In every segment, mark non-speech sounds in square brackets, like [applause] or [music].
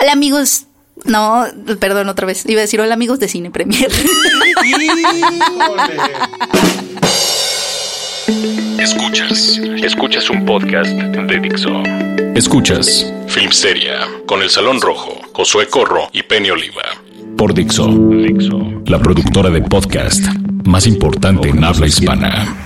Hola amigos. No, perdón, otra vez. Iba a decir hola amigos de Cine Premier. [laughs] Escuchas, escuchas un podcast de Dixo. Escuchas Filmsteria con El Salón Rojo, Josué Corro y Penny Oliva. Por Dixo, Dixo, la productora de podcast más importante en habla hispana.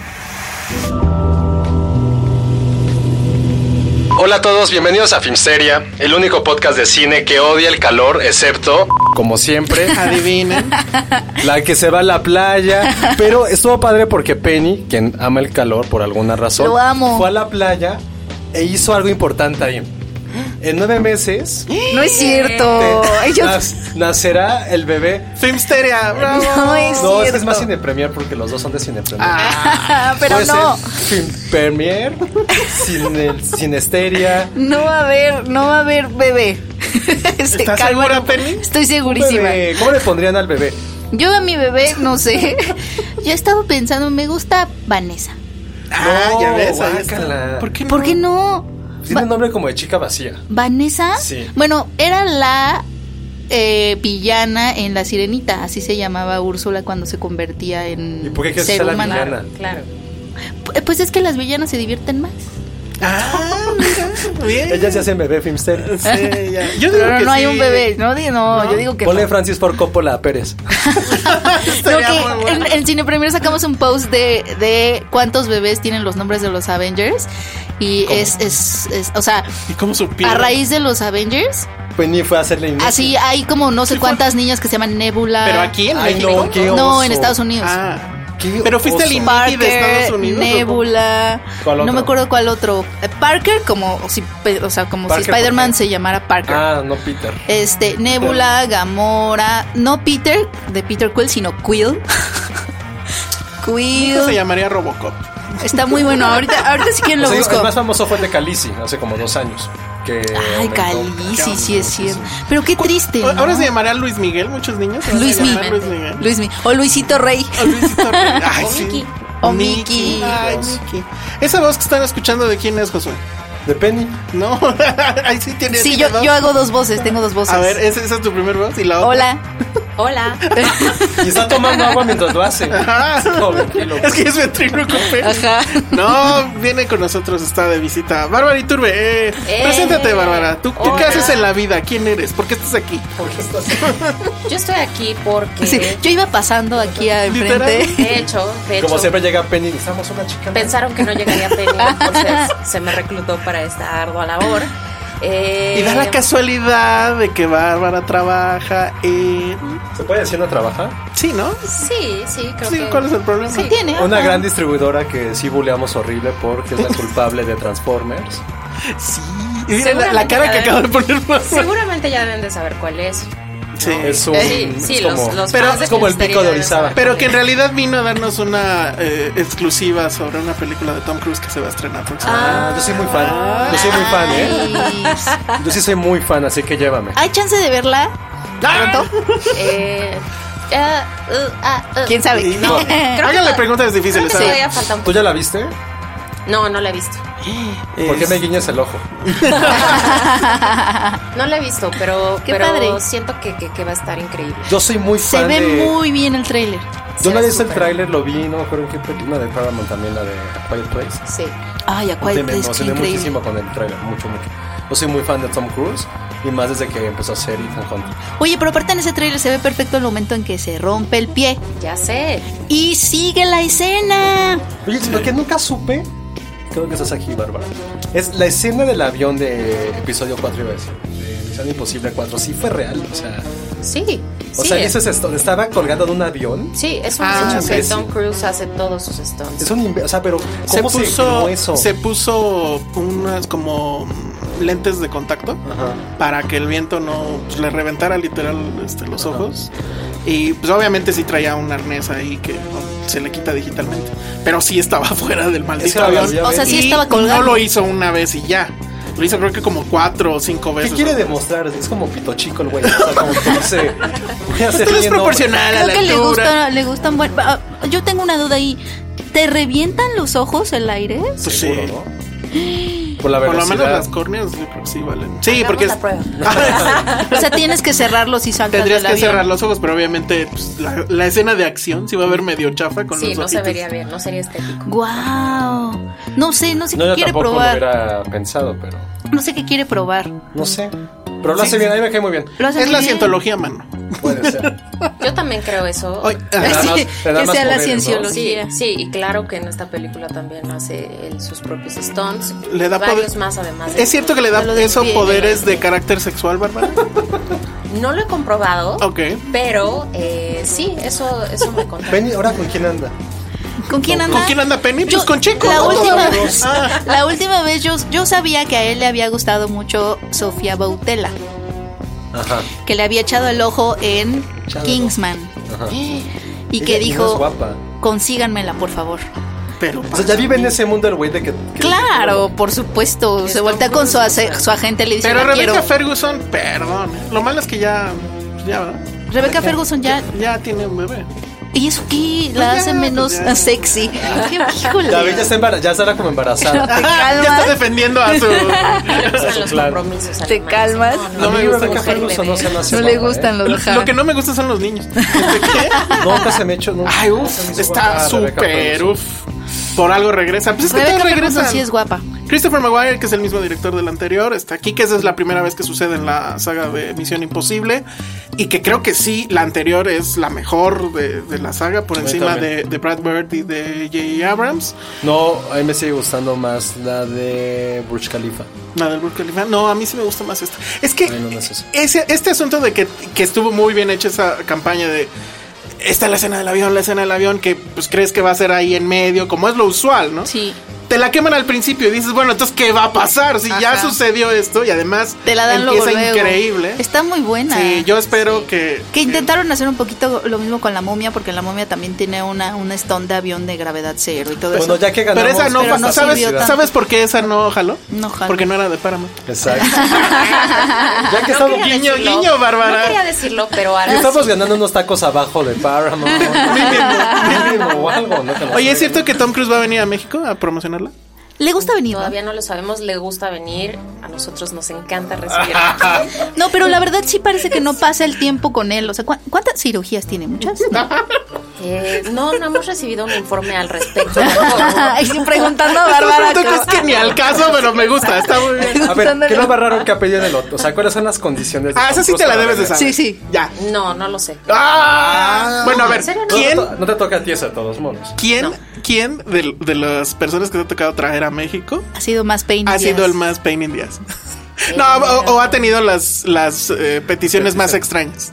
Hola a todos, bienvenidos a Filmsteria, el único podcast de cine que odia el calor, excepto, como siempre, [laughs] Adivinen. la que se va a la playa. [laughs] Pero estuvo padre porque Penny, quien ama el calor por alguna razón, Lo amo. fue a la playa e hizo algo importante ahí. En nueve meses No es cierto. te- Ellos- nas- nacerá el bebé. Filmsteria, bravo. No es No, cierto. este es más cine premier porque los dos son de cine premier. Ah, [laughs] pero Puede no. Film Premier, cine, Cinesteria. No va a haber, no va a haber bebé. [laughs] ¿Estás calma. segura, Penny? Estoy segurísima. Bebé, ¿Cómo le pondrían al bebé? Yo a mi bebé, no sé. [laughs] Yo estaba pensando, me gusta Vanessa. Ah, ya ves, ahí guácala. está. ¿Por qué no? ¿Por qué no? Tiene un nombre como de chica vacía. ¿Vanessa? Sí. Bueno, era la eh, villana en La Sirenita, así se llamaba Úrsula cuando se convertía en ¿Y por qué quieres ser la humano. villana? Claro. Pu- Pues es que las villanas se divierten más. Ah, mira, bien. Ella se hace bebé Filmster. Sí, ya. [laughs] Yo digo Pero que no hay un bebé, no, Di- no, yo digo que Ponle no. Francis Ford Coppola a Pérez. [laughs] No, que bueno. en, en Cine Premier sacamos un post de, de cuántos bebés tienen los nombres de los Avengers. Y es, es, es, o sea, ¿Y cómo supieron? a raíz de los Avengers, Penny fue a hacerle inicio. así hay como no sé cuántas niñas que se llaman Nebula. ¿Pero aquí en Ay, México? no, No, en Estados Unidos. Ah. Qué Pero fuiste al oso. INEGI Parker, de Estados Unidos. Nebula, ¿Cuál no me acuerdo cuál otro. Parker como si, o sea, como Parker, si Spider-Man se llamara Parker. Ah, no Peter. Este, Nebula, Gamora, no Peter de Peter Quill, sino Quill. [laughs] Hijo se Quill. llamaría Robocop. Está muy bueno. Ahorita, ahorita sí que lo [laughs] O sea, busco. el más famoso fue el de Calici, hace como dos años. Que Ay, aumentó. Calici, sí es cierto. Pero qué triste. ¿no? Ahora se llamará Luis Miguel, muchos niños. Luis Miguel. Luis Miguel. Luis Mi- O Luisito Rey. O Luisito Rey. [laughs] Ay, O sí. Mickey. O Mickey. Ay, Mickey. Esa voz que están escuchando, ¿de quién es, Josué? De Penny. No, [laughs] ahí sí tiene Sí, tiene yo, dos. yo hago dos voces, tengo dos voces. A ver, ¿esa, esa es tu primer voz? ¿Y la otra? Hola. [laughs] Hola. [laughs] Y está [laughs] tomando agua mientras lo hace. Ajá. No, tranquilo. Es que es ventríloco, Ajá. No, viene con nosotros, está de visita. Bárbara Iturbe, eh, Eh. preséntate, Bárbara. ¿Tú, tú qué haces en la vida? ¿Quién eres? ¿Por qué estás aquí? Yo estoy aquí porque. Sí, yo iba pasando aquí enfrente. De hecho, de hecho. Como siempre llega Penny, necesitamos una chica. Pensaron que no llegaría Penny, entonces se me reclutó para esta ardua labor. Eh, Y da la casualidad de que Bárbara trabaja en... ¿Se puede decir no trabaja? Sí, ¿no? Sí, sí, creo Sí, que. ¿cuál es el problema? ¿Qué tiene? Una Ajá. gran distribuidora que sí buleamos horrible porque es la [laughs] culpable de Transformers. Sí. Y mira la, la cara que ya acaba de poner Bárbara. Seguramente ya deben de saber cuál es. Sí. Es un. Sí, sí, es los, como, los Pero fans de es como el pico de Orizaba. Pero que en realidad vino a darnos una eh, exclusiva sobre una película de Tom Cruise que se va a estrenar próximamente. Ah, yo soy muy fan. Yo soy muy fan, ¿eh? Yo sí soy muy fan, así que llévame. ¿Hay chance de verla? Ah. Eh, eh, uh, ah, uh. ¿Quién sabe? No, [laughs] creo háganle preguntas Creo difíciles. que ¿sabes? todavía falta un ¿Tú ya la viste? No, no la he visto. ¿Por qué me guiñas el ojo? [laughs] No la he visto, pero, Qué pero padre. siento que, que, que va a estar increíble. Yo soy muy Se fan ve de. muy bien el tráiler. Yo he visto el tráiler, lo vi, no me acuerdo en qué película de Paramount también, la de A Quiet Place. Sí. Ay, a Sí, Quiet me Place, qué emocioné increíble. muchísimo con el tráiler, mucho, mucho. Yo soy muy fan de Tom Cruise y más desde que empezó a ser Ethan Hunt. Oye, pero aparte en ese trailer se ve perfecto el momento en que se rompe el pie. Ya sé. Y sigue la escena. Oye, lo que nunca supe, creo que estás aquí, Bárbara, es la escena del avión de episodio 4, iba a decir, de Misión Imposible 4, sí fue real, o sea... Sí. O sí, sea, es, dices esto, estaba colgado de un avión. sí, es un Ah, que sí. Tom Cruise hace todos sus stunts. Es un o sea, pero Se ¿cómo se, puso, eso? se puso unas como lentes de contacto Ajá. para que el viento no pues, le reventara literal este, los ojos. Y pues obviamente sí traía un arnés ahí que no, se le quita digitalmente. Pero sí estaba [laughs] fuera del maldito era avión. O sea, sí estaba colgado. No lo hizo una vez y ya. Lo hizo creo que como cuatro o cinco ¿Qué veces. quiere demostrar? Es como pito chico el güey. O sea, como que [laughs] Esto es proporcional a Creo la que le gusta, le gustan buen- ah, Yo tengo una duda ahí. ¿Te revientan los ojos el aire? Pues sí. ¿no? Por la Por lo menos velocidad. las córneas yo creo que sí valen. Sí, Hagamos porque la es- prueba. [laughs] O sea, tienes que cerrarlos y saltas tendrías del que avión. cerrar los ojos, pero obviamente pues, la, la escena de acción sí va a ver medio chafa con Sí, los no se ojitos. vería bien, no sería estético. Wow. No sé, no sé No, qué yo quiere tampoco probar. hubiera pensado, pero. No sé qué quiere probar. No sé. Pero lo hace bien, a mí me cae muy bien. Lo hace Es muy la bien. cientología, mano. Puede ser. Yo también creo eso. [laughs] Sí, que sea la poderes, ¿no? cienciología. Sí, sí, y claro que en esta película también hace él sus propios stunts. Le da varios poder- más además. de- ¿Es cierto que le da eso poderes de carácter sexual, Bárbara? [laughs] No lo he comprobado, Ok. pero eh, sí, eso, eso me contaron. Penny, ¿ahora con quién anda? ¿Con quién anda? ¿Con quién anda Penny? Yo- Pues con Checo. La ¿no? última, Ah. la última vez yo, yo sabía que a él le había gustado mucho Sofía Bautela, Ajá. que le había echado el ojo en Echado. Kingsman Ajá. y que y no es dijo, guapa. consíganmela por favor. Pero O sea, ya vive en ese mundo el güey de que. que- Claro, por supuesto, se voltea con su, ase- su agente y le dice, Pero "La Rebecca quiero". Ferguson, perdón. Lo malo es que ya. Ya, ¿verdad? Rebecca Ferguson ya, Ya tiene un bebé. ¿Y eso qué? Pues La ya, hace pues menos ya. sexy. Qué- [laughs] híjole. Ya, ve, ya está, ya estará como embarazada. [laughs] ¿Te Ah, ya está defendiendo a su. [laughs] Los Claro. compromisos. ¿Te alemanes. calmas? No, no, No a me gusta mujer Ferguson no se me hace No le gustan ¿eh? los de Lo que no me gusta son los niños. ¿De qué? No, nunca se me ha hecho. No, Ay, uff, está Rebecca súper, uff. Por algo regresa. Pues es que Ferguson regresan. sí es guapa. Christopher Maguire, que es el mismo director del anterior, está aquí, que esa es la primera vez que sucede en la saga de Misión Imposible. Y que creo que sí, la anterior es la mejor de, de la saga, por encima de, Brad Bird y de J.J. Abrams. No, a mí me sigue gustando más la de Burj Khalifa. La del Burj Khalifa. No, a mí sí me gusta más esta. Es que no, es ese, este asunto de que, que estuvo muy bien hecha esa campaña de esta es la escena del avión, la escena del avión, que pues crees que va a ser ahí en medio, como es lo usual, ¿no? Sí. Te la queman al principio y dices, bueno, entonces, ¿qué va a pasar? Si ya Ajá. sucedió esto y además Te la dan empieza luego. increíble. Está muy buena. Sí, yo espero que... Que intentaron hacer un poquito lo mismo con la momia, porque la momia también tiene una, un stone de avión de gravedad cero y todo Bueno, eso. ya que Pero ganamos. esa no, Pero no ¿sabes. ¿sabes por qué esa no jaló? No jaló. Porque no era de Paramount. Exacto. [laughs] ya que No estamos, Guiño, decirlo. guiño, Bárbara. No quería decirlo, pero ahora estamos sí. ganando unos tacos abajo de Paramount. [laughs] Mínimo o algo, ¿no? Oye, ¿es cierto que Tom Cruise va a venir a México a ¿Le gusta venir? no? Todavía no lo sabemos, le gusta venir. A nosotros nos encanta recibir. [laughs] No, pero la verdad sí parece que no pasa el tiempo con él. O sea, ¿cu- ¿cuántas cirugías tiene? ¿Muchas? [laughs] Eh, no, no hemos recibido un informe al respecto. [laughs] Ay, sí, preguntando a Bárbara. Es que ni al caso, pero me gusta, está muy bien. A ver, ¿qué es lo más raro que ha pedido en el otro? O sea, ¿cuáles son las condiciones? de Ah, esa Tom sí te la debes de saber. Sí, sí. Ya. No, no lo sé. Ah, bueno, a ver. ¿quién, No, te to- no te toca a ti esa de todos modos. quién, quién de, de las personas que te ha tocado traer a México Ha sido más pain. ha sido el más pain in the ass? [laughs] No, o, o ha tenido las, las eh, peticiones más extrañas.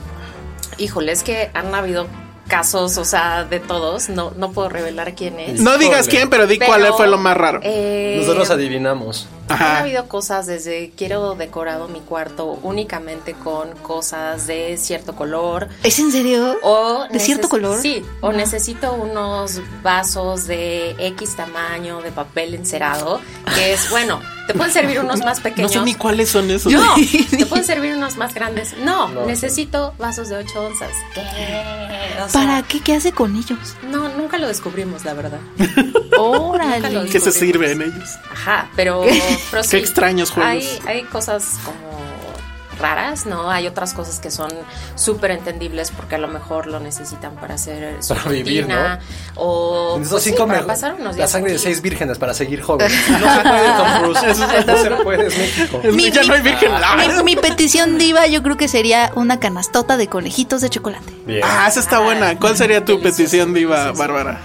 Híjole, es que han habido casos, o sea, de todos. No, no puedo revelar quién es. No digas quién, pero di Pero, cuál fue lo más raro. eh, Nosotros adivinamos. [laughs] Han Ajá. habido cosas desde quiero decorado mi cuarto únicamente con cosas de cierto color. ¿Es en serio? O ¿De cierto color? Sí, o necesito unos vasos de X tamaño de papel encerado, que es, bueno, te pueden servir unos más No pequeños. sé ni cuáles son esos. No, [laughs] te pueden servir unos más grandes. No, No. necesito vasos de 8 onzas. ¿Qué? O sea, ¿Para qué? ¿Qué hace con ellos? No, nunca lo descubrimos, la verdad. [laughs] Órale. ¿Qué se sirve en ellos? Ajá, pero, pero sí, Qué extraños juegos. Hay, hay cosas como raras, ¿no? Hay otras cosas que son súper entendibles porque a lo mejor lo necesitan para hacer su Para vivir, rutina, O pues sí, para me- pasar unos La sangre de seis vírgenes para seguir joven. [laughs] No se puede, Tom Cruise. Eso no se puede, es México. Mi- ya no hay virgen. Mi, mi petición diva yo creo que sería una canastota de conejitos de chocolate. Bien. Ah, esa está buena. ¿Cuál sería tu petición, Diva Bárbara?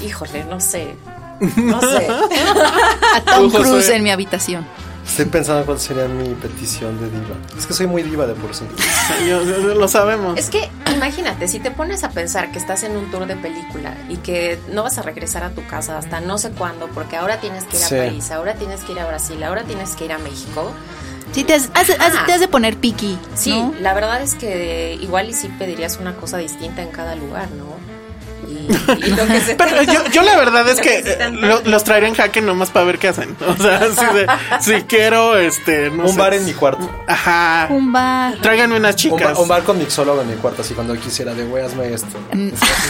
Híjole, no sé. [laughs] No sé. A Tom. Cruise en mi habitación. Estoy pensando cuál sería mi petición de diva. Es que soy muy diva de por sí. [laughs] Lo sabemos. Es que imagínate, si te pones a pensar que estás en un tour de película y que no vas a regresar a tu casa hasta no sé cuándo, porque ahora tienes que ir a Sí. París, ahora tienes que ir a Brasil, ahora tienes que ir a México. Sí, te has, has- has- Ah. te has de poner piqui. Sí, ¿no? la verdad es que igual y sí pedirías una cosa distinta en cada lugar, ¿no? Y, y lo que se te- Pero yo, yo la verdad es [laughs] que eh, lo- los traería en jaque nomás para ver qué hacen. [laughs] O sea, si, de- si quiero, este, no Un sé. bar en mi cuarto. Ajá. Un bar. Tráiganme unas Un, ba- chicas. un bar con mixólogo en mi cuarto, así cuando quisiera de hazme esto.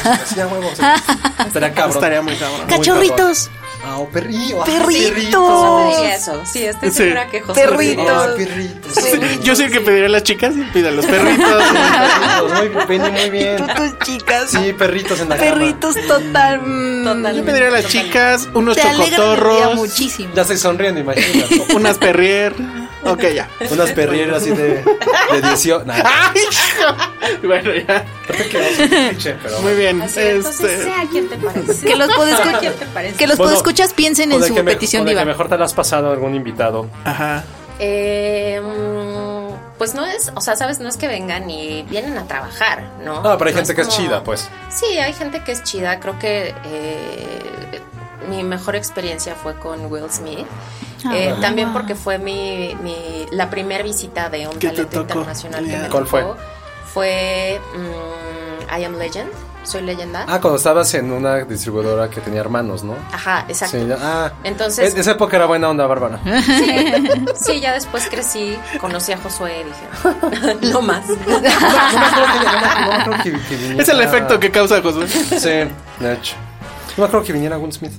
Así a huevo. sí. [laughs] Estaría cabrón. Estaría muy cabrón. Muy Cachorritos. Ah, oh, perrillo. Perrito. José pediría eso. Sí, estoy Sí. segura que José Perrito. pediría Ah, eso. perritos. Sí, Yo soy el que pediría a las chicas y pida a los perritos. [laughs] Perritos, Muy, Penny, muy bien. Tú, tus chicas. Sí, perritos en la cama. Perritos total. mm, Totalmente. Yo pediría a las chicas unos Te alegra el día chocotorros, muchísimo. Ya estoy sonriendo, imagínate. [laughs] unas perrier. Ok, ya. Unas perrieras así de, de 18. Nah, ¡Ay! Bueno, ya. creo que es un cliché, pero Muy bien. Así, entonces, Este, sea quien te parece. [laughs] Que los podescu- ¿Quién te parece? que los Bueno, podescuchas piensen en su que me- petición o de diva. que mejor te la has pasado a algún invitado. Ajá. Eh, mm, pues no es, o sea, sabes, no es que vengan y vienen a trabajar, ¿no? No, pero hay gente que es como- chida, pues. Sí, hay gente que es chida. Creo que eh, mi mejor experiencia fue con Will Smith. Ah, Eh, también porque fue mi, mi- la primera visita de un ¿Qué te talento internacional que Ya. me ¿Cuál fue? tocó. Fue mm, I Am Legend. Soy leyenda. Ah, cuando estabas en una distribuidora que tenía hermanos, ¿no? Ajá, exacto. Sí, ya- ah. Entonces- En esa época era buena onda, Bárbara. [laughs] Sí, ya después crecí, conocí a Josué y dije, [laughs] no más. Que- que- que Es el efecto que causa Josué. Sí, de hecho. No acuerdo que viniera Will Smith.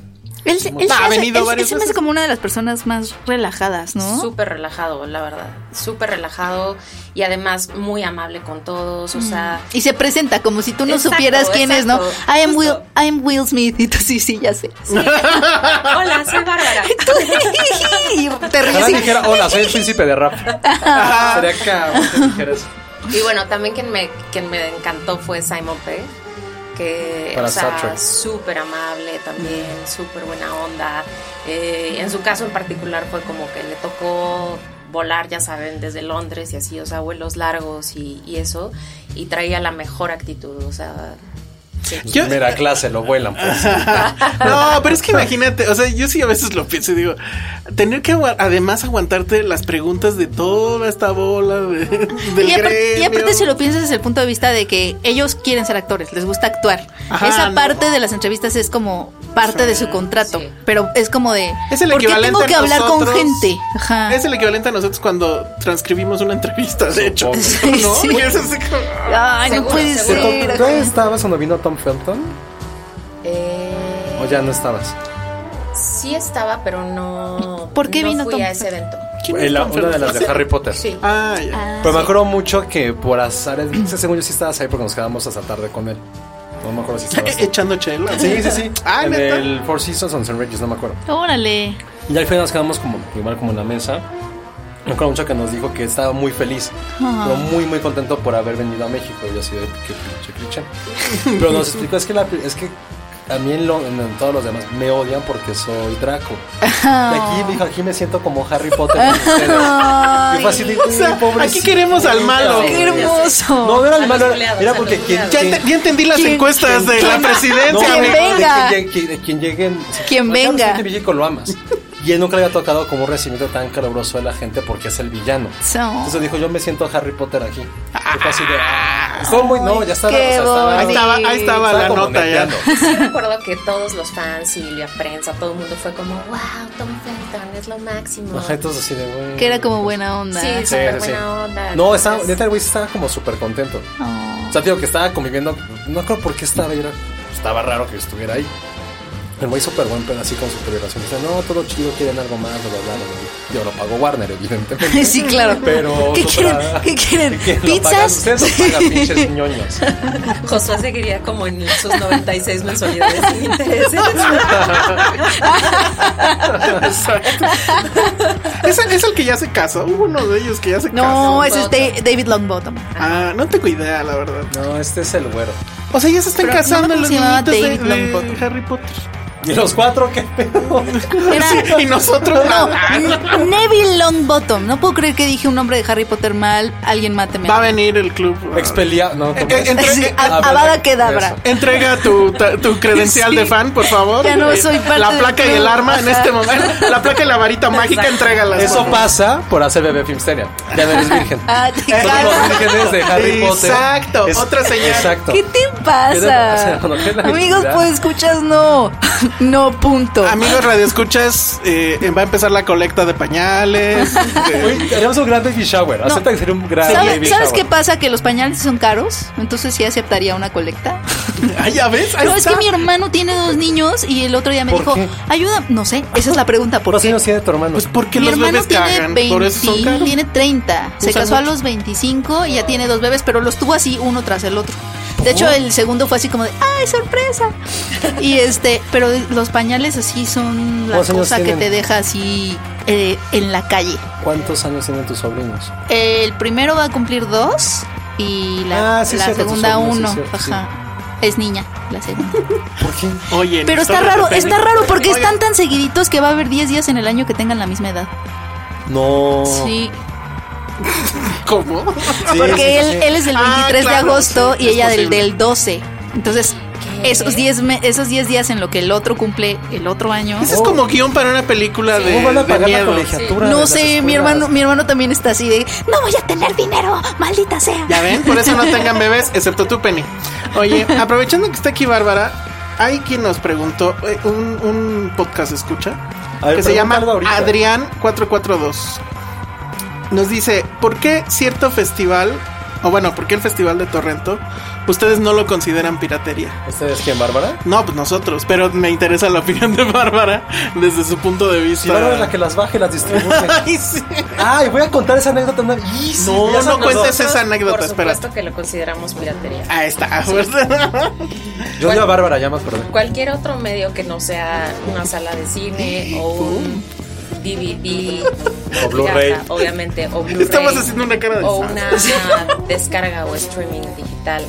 Él, se- él se ha venido él- varias él se me hace veces. como una de las personas más relajadas, ¿no? Súper relajado, la verdad. Súper relajado y además muy amable con todos. O sea, Y se presenta como si tú no Exacto, supieras quién es, ¿no? exacto, I am Will. I am Will Smith. Y tú sí, sí, ya sé. [laughs] hola, soy Bárbara. y te ríes y- dijera, hola, soy el príncipe de rap. Sería cabrón que dijeras. Y bueno, también quien me, quien me encantó fue Simon Pegg, que Para o sea, súper amable también, súper buena onda. Eh, en su caso en particular fue como que le tocó volar, ya saben, desde Londres y así, o sea, vuelos largos y, y eso, y traía la mejor actitud, o sea, sí. Yo- Primera clase, lo vuelan, pues. [laughs] No, pero es que imagínate, o sea, yo sí a veces lo pienso y digo, tener que además aguantarte las preguntas de toda esta bola de, [laughs] del Y aparte, y aparte si lo piensas desde el punto de vista de que ellos quieren ser actores, les gusta actuar. Ajá, Esa no. parte de las entrevistas es como parte de su contrato, Sí. pero es como de Es el ¿por qué equivalente tengo que a hablar con gente? Ajá. Es el equivalente a nosotros cuando transcribimos una entrevista, de hecho. [laughs] ¿No? Sí. Y es así como- Ay, no puede seguro. ser. ¿Tú estabas cuando vino Tom Felton? Eh, ¿O ya no estabas? sí estaba, pero no. ¿Por qué no vino fui Tom a ese evento. ¿Quién Eh, una de las de? Harry Potter. Sí. Ah, ya. Pero me acuerdo mucho que por azar, según yo sí estabas ahí porque nos quedamos hasta tarde con él. No me acuerdo si estabas. [laughs] Echando chela. Sí, sí, sí. [laughs] Ah, en ¿neta? el Four Seasons on St. Regis, no me acuerdo. Órale. Y al final nos quedamos como igual como en la mesa. Me acuerdo mucho que nos dijo que estaba muy feliz, pero muy muy contento por haber venido a México. Y yo así de qué pinche cliché. Pero nos explicó es que la, es que a mí en, lo- en- en todos los demás me odian porque soy Draco. Y aquí dijo, aquí me siento como Harry Potter. [laughs] Y fue así de, O sea, aquí queremos al malo. Qué hermoso. No, no era el A malo, era, porque quien. Ya, quien- ya entendí las ¿Quién- encuestas de la [laughs] no, presidencia. ¿Quién amigo. ve? venga. De, quien, quien- de quien. Quien venga. sabes que en México lo amas. Y él nunca le había tocado como un recibimiento tan caluroso de la gente porque es el villano. So. Entonces dijo, yo me siento Harry Potter aquí. Y fue así de, ah, estuvo muy, no, ya estaba, qué estaba, Ahí estaba, ahí estaba la como nota ya. [laughs] Sí recuerdo que todos los fans y la prensa, todo el mundo fue como, wow, Tom Felton es lo máximo. Ajá, entonces así de, güey. Que era como buena onda. Sí, Sí, súper sí, sí. buena onda. No, estaba, Entonces, neta, el güey estaba como súper contento. Oh. O sea, digo que estaba conviviendo, no creo por qué estaba, era, estaba raro que estuviera ahí. El güey súper buen pedo así con su celebración. Dice, no, todo chido, quieren algo más, bla, bla, bla, bla. Yo lo pago Warner, evidentemente. [laughs] Sí, claro. Pero. ¿Qué o quieren? ¿Qué quieren? ¿Pizzas? Ustedes lo pagan, [laughs] pinches ñoños. Josué seguiría como en sus 96 mensualidades sin intereses. Exacto. ¿Es, el- es el que ya se casó. Hubo uno de ellos que ya se casó. No, ese es Da- David Longbottom. Ah, no tengo idea, la verdad. No, este es el güero. O sea, ya se están Pero no casando me los niñitos de, David de Longbottom. Harry Potter. ¿Y los cuatro qué pedo? Era- Y nosotros No, Neville Longbottom. No puedo creer que dije un nombre de Harry Potter mal. Alguien máteme. Va a venir el club. Expelia. No, ¿cómo Eh, es? entre- Sí, eh, a- Ah. Entrega tu, tu credencial Sí. de fan, por favor. Ya no Eh, soy parte La placa y el arma en este momento. La placa y la varita mágica, entrégalas. Eso pasa por hacer bebé Filmsteria. Ya no eres virgen. Ah, los vírgenes de Harry Potter. Exacto, otra señal. Exacto. ¿Qué te ¿Qué te pasa? Amigos, pues escuchas no. No, punto. Amigos [laughs] Radio Escuchas, eh, va a empezar la colecta de pañales. [laughs] haríamos un gran baby shower. Acepta que sería un gran ¿Sabes, baby ¿sabes shower. qué pasa? Que los pañales son caros, entonces sí aceptaría una colecta. [laughs] Ah, ya ves, ahí No, es que mi hermano tiene dos niños y el otro día me ¿Por dijo, qué? ayuda, no sé, esa es la pregunta, ¿por ¿Cuántos qué? años tiene tu hermano? Pues porque Mi los hermano bebés tiene cagan, 20, por eso son caros. tiene 30, se casó a los 25 y ya tiene dos bebés, pero los tuvo así uno tras el otro. De hecho, el segundo fue así como de, ¡ay, sorpresa! Y [laughs] este, pero los pañales así son la ¿Cuántos años cosa que te deja así eh, en la calle. ¿Cuántos años tienen tus sobrinos? El primero va a cumplir dos y la, Ah, sí, la cierto, tus segunda sobrinos, uno. sí. Ajá. Es niña, la segunda. [laughs] ¿Por qué? Oye, Pero está raro, está raro porque Oye, están tan seguiditos que va a haber 10 días en el año que tengan la misma edad. No. Sí, [laughs] Porque él, es del 23 ah, de agosto y ella del, del 12. Entonces, esos 10 esos días en lo que el otro cumple el otro año. Ese es como oh. guion para una película de, ¿Cómo van a pagar la colegiatura. No sé, mi hermano, mi hermano también está así de no voy a tener dinero, maldita sea. Ya ven, por eso no tengan bebés, excepto tú, Penny. Oye, aprovechando que está aquí Bárbara, hay quien nos preguntó, eh, un, un podcast escucha, que se llama Adrián 442. Nos dice, ¿por qué cierto festival, o bueno, por qué el festival de Torrento, ustedes no lo consideran piratería? ¿Ustedes quién, Bárbara? No, pues nosotros, pero me interesa la opinión de Bárbara desde su punto de vista. Si Bárbara es la que las baja y las distribuye. [laughs] Ay, sí. Ay, voy a contar esa anécdota. No, y sí, No, no cuentes esa anécdota, Por espera. supuesto que lo consideramos piratería. Ahí está. Yo odio a Bárbara, ya me acordé. Cualquier otro medio que no sea una sala de cine o un DVD O Blu-ray. obviamente, o Blu-ray. Estamos haciendo una cara de O una, una descarga o streaming digital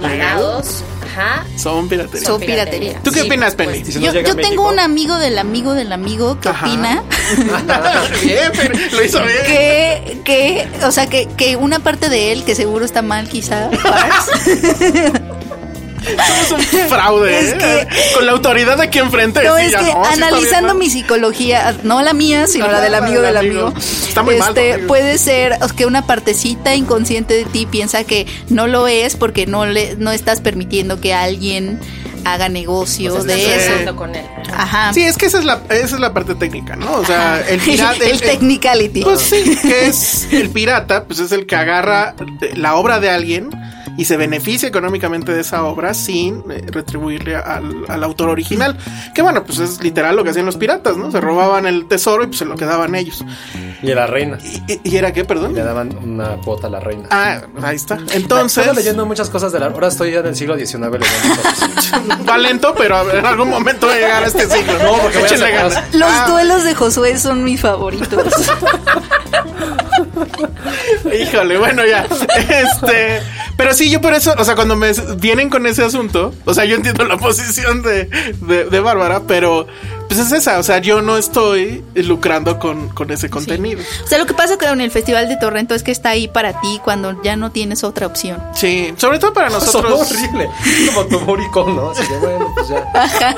pagados. Ajá. Son piratería. Son piratería. ¿Tú qué Sí, opinas, por Penny? Si Yo, tengo un amigo del amigo del amigo que Ajá. opina [laughs] bien, pero lo hizo bien. que, que, o sea, que, que una parte de él, que seguro está mal quizá, [laughs] Es un fraude. Es ¿eh? que- Con la autoridad aquí enfrente. No, es ya que no, analizando mi psicología, no la mía, sino la del amigo del amigo, amigo. Está muy este, puede ser que una partecita inconsciente de ti piensa que no lo es porque no le no estás permitiendo que alguien haga negocio Pues de estás eso. con él. Ajá. Sí, es que esa es la, esa es la parte técnica, ¿no? O sea, Ajá. el pirata. [laughs] el technicality. Pues sí, que es el pirata, pues es el que agarra la obra de alguien y se beneficia económicamente de esa obra sin eh, retribuirle al, al autor original. Que bueno, pues es literal lo que hacían los piratas, ¿no? Se robaban el tesoro y pues se lo quedaban ellos. Y a la reina. ¿Y, era qué, perdón? Le daban una cuota a la reina. Ah, ahí está. Entonces, Estaba leyendo muchas cosas de la. Ahora estoy ya en el siglo XIX leyendo cosas. [laughs] va lento, pero en algún momento va a llegar a este siglo. No, porque voy a. Los Ah, duelos de Josué son mis favoritos. [laughs] Híjole, bueno, ya. [laughs] Este. Pero sí, yo por eso, o sea, cuando me vienen con ese asunto, o sea, yo entiendo la [laughs] posición de, de, de Bárbara, pero pues es esa, o sea, yo no estoy lucrando con, con ese contenido. O sea, lo que pasa con el Festival de Torrento es que está ahí para ti cuando ya no tienes otra opción. Sí, sobre todo para [laughs] nosotros. horrible. Es como tu moricón, ¿no? Así que bueno, pues ya. [laughs] Ajá.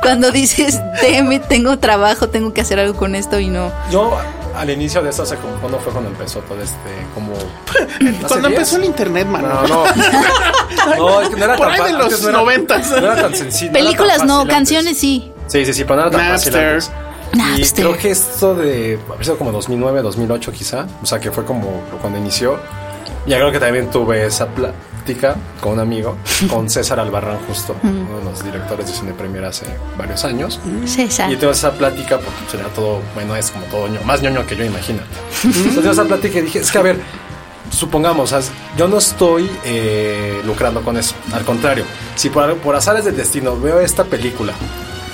Cuando dices, déjeme, tengo trabajo, tengo que hacer algo con esto y no. Yo al inicio de esto, o sea, como, ¿cuándo fue cuando empezó todo este? Como. [laughs] Cuando empezó el internet, mano. No, no. [laughs] No, es que no era Por tan ahí de fácil. los Antes no era- noventas. No era tan sencillo. Películas no, canciones antes. sí. Sí, sí, sí, pero no era tan Napster. fácil antes. Y creo que esto de haber sido como 2009, 2008 quizá, o sea que fue como cuando inició. Ya creo que también tuve esa pla- con un amigo, [laughs] con César Albarrán justo, uno de los directores de Cine Premier hace varios años. César. Y tengo esa plática, porque sería todo, bueno, es como todo ñoño, más ñoño que yo, imagínate. [laughs] Entonces tengo esa plática y dije, es que a ver, supongamos, yo no estoy eh, lucrando con eso. Al contrario, si por, por azares del destino veo esta película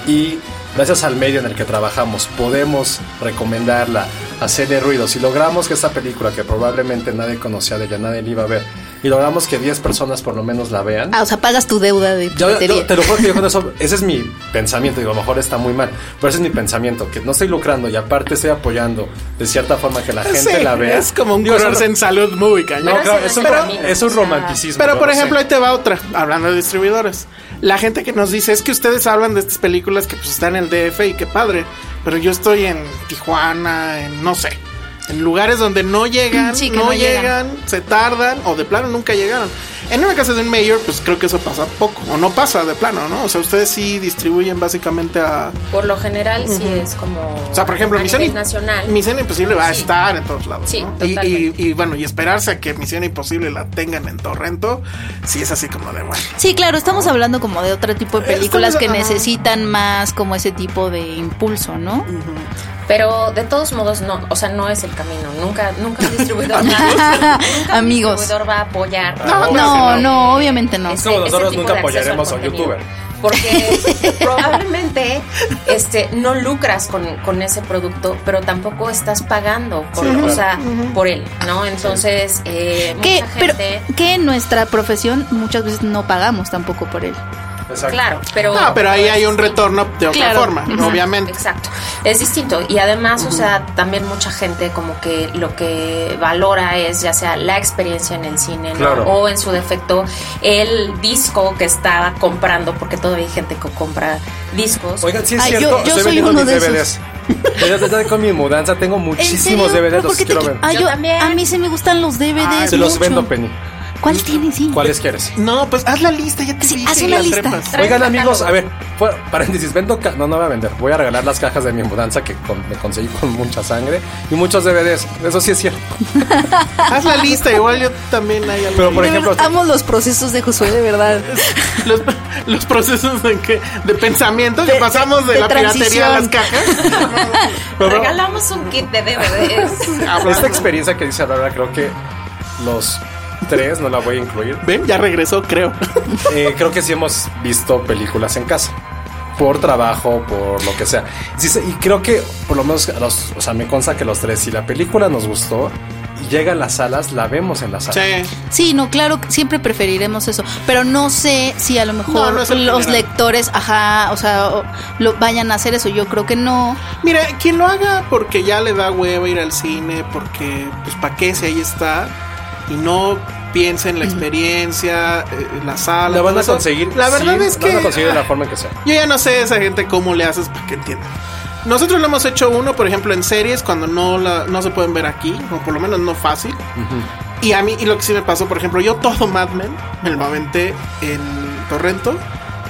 y gracias al medio en el que trabajamos podemos recomendarla, hacerle ruido, si logramos que esta película que probablemente nadie conocía de ella, nadie la iba a ver, y logramos que 10 personas por lo menos la vean. Ah, o sea, pagas tu deuda de Yo, yo te lo juro que yo con [laughs] eso, ese es mi pensamiento, digo, a lo mejor está muy mal, pero ese es mi pensamiento, que no estoy lucrando y aparte estoy apoyando de cierta forma que la [laughs] gente Sí, la vea. Es como un curarse no- en salud muy cañón. No, Pero claro, es un, no es un romanticismo. Pero por lo ejemplo, ahí te va otra, hablando de distribuidores. La gente que nos dice es que ustedes hablan de estas películas que pues están en el DF y qué padre, pero yo estoy en Tijuana, en no sé, en lugares donde no llegan, Sí, no, no llegan, llegan. se tardan o de plano nunca llegaron. En una casa de un mayor, pues creo que eso pasa poco o no pasa de plano, ¿no? O sea, ustedes sí distribuyen básicamente a Por lo general sí es como o sea, por ejemplo, Misión, nacional. Misión Imposible va a estar en todos lados. Sí, ¿no? Y- y, y, bueno, y esperarse a que Misión Imposible la tengan en Torrento, sí es así como de bueno. Sí, claro, estamos hablando como de otro tipo de Estamos- películas que necesitan más como ese tipo de impulso, ¿no? Pero de todos modos no, o sea, no es el camino. Nunca, nunca un distribuidor [laughs] va, nunca un Amigos. distribuidor va a apoyar. No, No, no, obviamente no. Es como nosotros nunca apoyaremos a un youtuber. Porque [laughs] probablemente este, no lucras con, con ese producto, pero tampoco estás pagando por, o sea, por él, ¿no? Entonces, eh, Que, mucha pero gente. que en nuestra profesión muchas veces no pagamos tampoco por él. Exacto. Claro, pero. No, pero ahí hay un retorno de otra Claro. forma, Ujú. obviamente. Exacto, es distinto. Y además, o sea, también mucha gente como que lo que valora es ya sea la experiencia en el cine, ¿no? Claro. O en su defecto, el disco que estaba comprando, porque todavía hay gente que compra discos. Oigan, sí es Ay, yo- cierto, yo estoy soy vendiendo uno mis de DVDs. Yo desde con mi mudanza tengo ¿En muchísimos? DVDs, ¿Pero los quiero te- ver. Ay, Yo yo- también. A mí se me gustan los DVDs. Se los mucho. vendo, Penny. ¿Cuál tienes? Sí. ¿Cuáles quieres? No, pues haz la lista, ya te Sí, dije, haz una las lista. trepas. Oigan amigos, a ver, paréntesis, vendo, ca- no, no voy a vender, voy a regalar las cajas de mi mudanza que con- me conseguí con mucha sangre y muchos DVDs, eso sí es cierto. [laughs] Haz la lista, igual yo también hay algo. Pero por ejemplo, amo los procesos de Josué, de verdad. [laughs] los, los procesos de, que, de pensamiento que pasamos de, de la piratería a las cajas. [laughs] pero- Regalamos un kit de DVDs. esta experiencia que dice Aurora, creo que los tres, no la voy a incluir, Ven, ya regresó, creo. [laughs] eh, creo que sí hemos visto películas en casa. Por trabajo, por lo que sea. Y creo que, por lo menos, a los, o sea, me consta que los tres, si la película nos gustó y llega a las salas, la vemos en las salas. Sí. Sí, no, claro, siempre preferiremos eso, pero no sé si a lo mejor No, no los general. lectores, ajá, o sea, o- lo vayan a hacer eso. Yo creo que no. Mira, quien lo haga porque ya le da hueva ir al cine, porque, pues, ¿para qué si ahí está? Y no piensa en la experiencia, eh, en la sala. La van a eso. conseguir. La verdad sí, es la que. van a conseguir de la ah, forma en que sea. Yo ya no sé esa gente cómo le haces para que entiendan. Nosotros lo hemos hecho uno, por ejemplo, en series cuando no la, no se pueden ver aquí, o por lo menos no fácil. Y a mí, y lo que sí me pasó, por ejemplo, yo todo Mad Men me lo aventé en Torrento,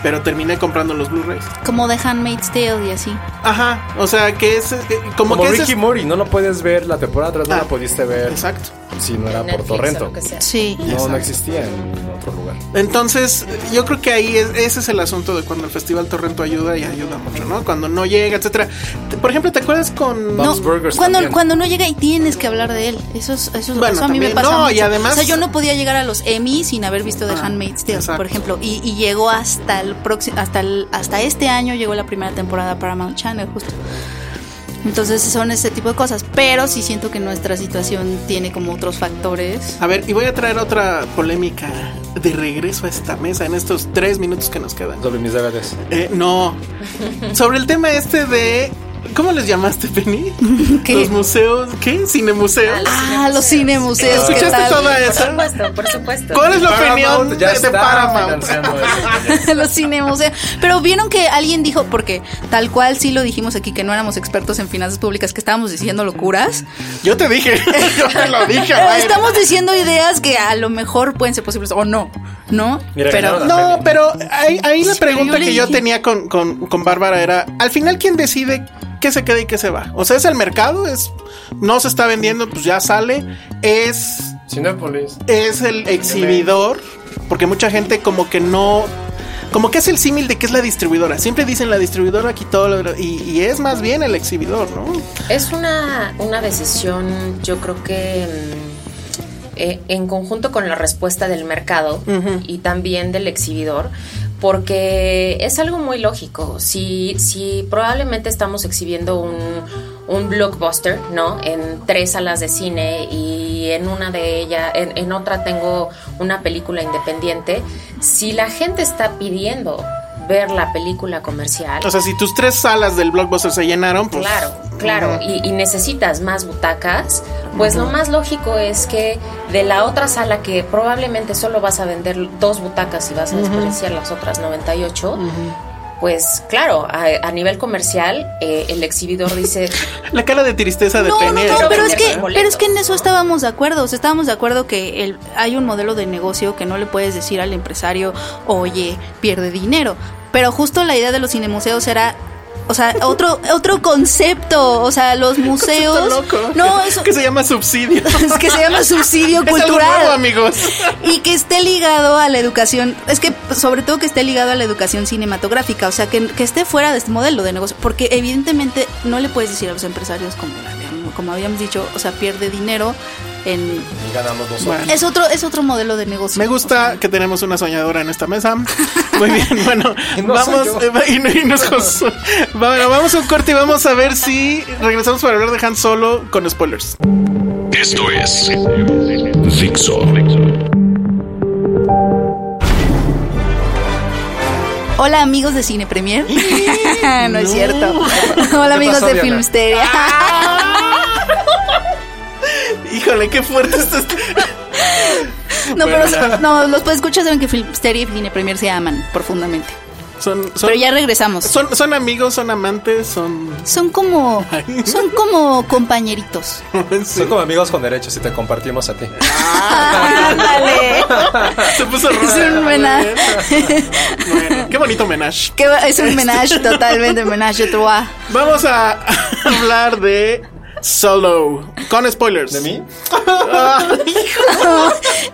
pero terminé comprando los Blu-rays. Como The Handmaid's Tale y así. Ajá, o sea que es eh, como, Como, que Ricky es- Mori, no lo puedes ver la temporada atrás, no Ah, la pudiste ver Exacto. Si no era por Netflix Torrento. Sí. No, no existía en otro lugar. Entonces, yo creo que ahí es, ese es el asunto de cuando el Festival Torrento ayuda y ayuda mucho, ¿no? Cuando no llega, etcétera. Te- Por ejemplo, ¿te acuerdas con No. Burgers cuando, también. cuando no llega y tienes que hablar de él. Eso, es, eso, es- Bueno, eso a mí me pasa No, mucho. y además- O sea, yo no podía llegar a los Emmy sin haber visto The Ah, Handmaid's Tale, exacto. por ejemplo. Y, y llegó hasta el próximo, hasta el, hasta este año llegó la primera temporada para Paramount Channel, justo. Entonces son ese tipo de cosas. Pero sí siento que nuestra situación tiene como otros factores. A ver, y voy a traer otra polémica de regreso a esta mesa en estos tres minutos que nos quedan. Sobre mis DVDs. Eh, no. Sobre el tema este de. ¿Cómo les llamaste, Penny? [laughs] ¿Qué? Los museos. ¿Qué? ¿Cinemuseos? Ah, los cinemuseos. ¿qué ¿Escuchaste tal? toda Por esa? supuesto, por supuesto. ¿Cuál es la opinión de, de Paramount? eso. [laughs] los cinemuseos. Pero vieron que alguien dijo, porque tal cual sí lo dijimos aquí, que no éramos expertos en finanzas públicas, que estábamos diciendo locuras. Yo te dije. [laughs] Yo te lo dije. Estamos diciendo ideas que a lo mejor pueden ser posibles o no, ¿no? Mira, Pero No, pero ahí, ahí la pregunta que yo tenía con, con, con Bárbara era, al final, ¿quién decide qué se queda y qué se va? O sea, ¿es el mercado? ¿Es no se está vendiendo? Pues ya sale. ¿Es, Cinépolis. es el exhibidor? porque mucha gente como que no como que hace el símil de que es la distribuidora. Siempre dicen la distribuidora quitó lo- y, y es más bien el exhibidor, ¿no? Es una, una decisión, yo creo que mm, eh, en conjunto con la respuesta del mercado y también del exhibidor, porque es algo muy lógico. Si, si probablemente estamos exhibiendo un, un blockbuster, ¿no? En tres salas de cine y en una de ellas, en, en otra tengo una película independiente, si la gente está pidiendo ver la película comercial, O sea, si tus tres salas del blockbuster se llenaron, pues Claro, claro, y, y necesitas más butacas, pues lo más lógico es que de la otra sala que probablemente solo vas a vender dos butacas y vas a desperdiciar las otras 98, pues claro, a, a nivel comercial eh, el exhibidor dice, [laughs] la cara de tristeza de No, Penny. pero es que, pero es que en eso estábamos de acuerdo. O sea, estábamos de acuerdo que el, hay un modelo de negocio que no le puedes decir al empresario, oye, pierde dinero. Pero justo la idea de los cinemuseos era, o sea, otro, otro concepto. O sea, los museos. Loco. No, eso que se llama subsidio. [laughs] es que se llama subsidio Es algo cultural. nuevo, amigos. Y que esté ligado a la educación, es que sobre todo que esté ligado a la educación cinematográfica, o sea, que, que esté fuera de este modelo de negocio, porque evidentemente no le puedes decir a los empresarios, como, como habíamos dicho, o sea, pierde dinero en... Y ganamos. Bueno. Es otro, es otro modelo de negocio. Me gusta que tenemos una soñadora en esta mesa. [laughs] Muy bien, bueno, Y no vamos eh, y, no- y nos Josu- [laughs] Bueno, vamos a un corte y vamos a ver si regresamos para hablar de Han Solo con spoilers. Esto es Dixo. Hola amigos de Cine Premier. [laughs] no, es cierto. Hola amigos pasó, de Diana? Filmsteria. Híjole, qué fuerte está este. [laughs] no, Bueno, pero no, los escuchas saben que Filmsteria y Cine Premier se aman profundamente. Son, son, Pero ya regresamos. son, son amigos, son amantes, son. Son como, son como compañeritos. [laughs] Son como amigos con derechos y te compartimos a ti. Ándale. [laughs] Se puso Es un homenaje. Bueno, qué bonito homenaje. Es un menage, totalmente trois. Vamos a hablar de Solo. Con spoilers. ¿De mí? [laughs]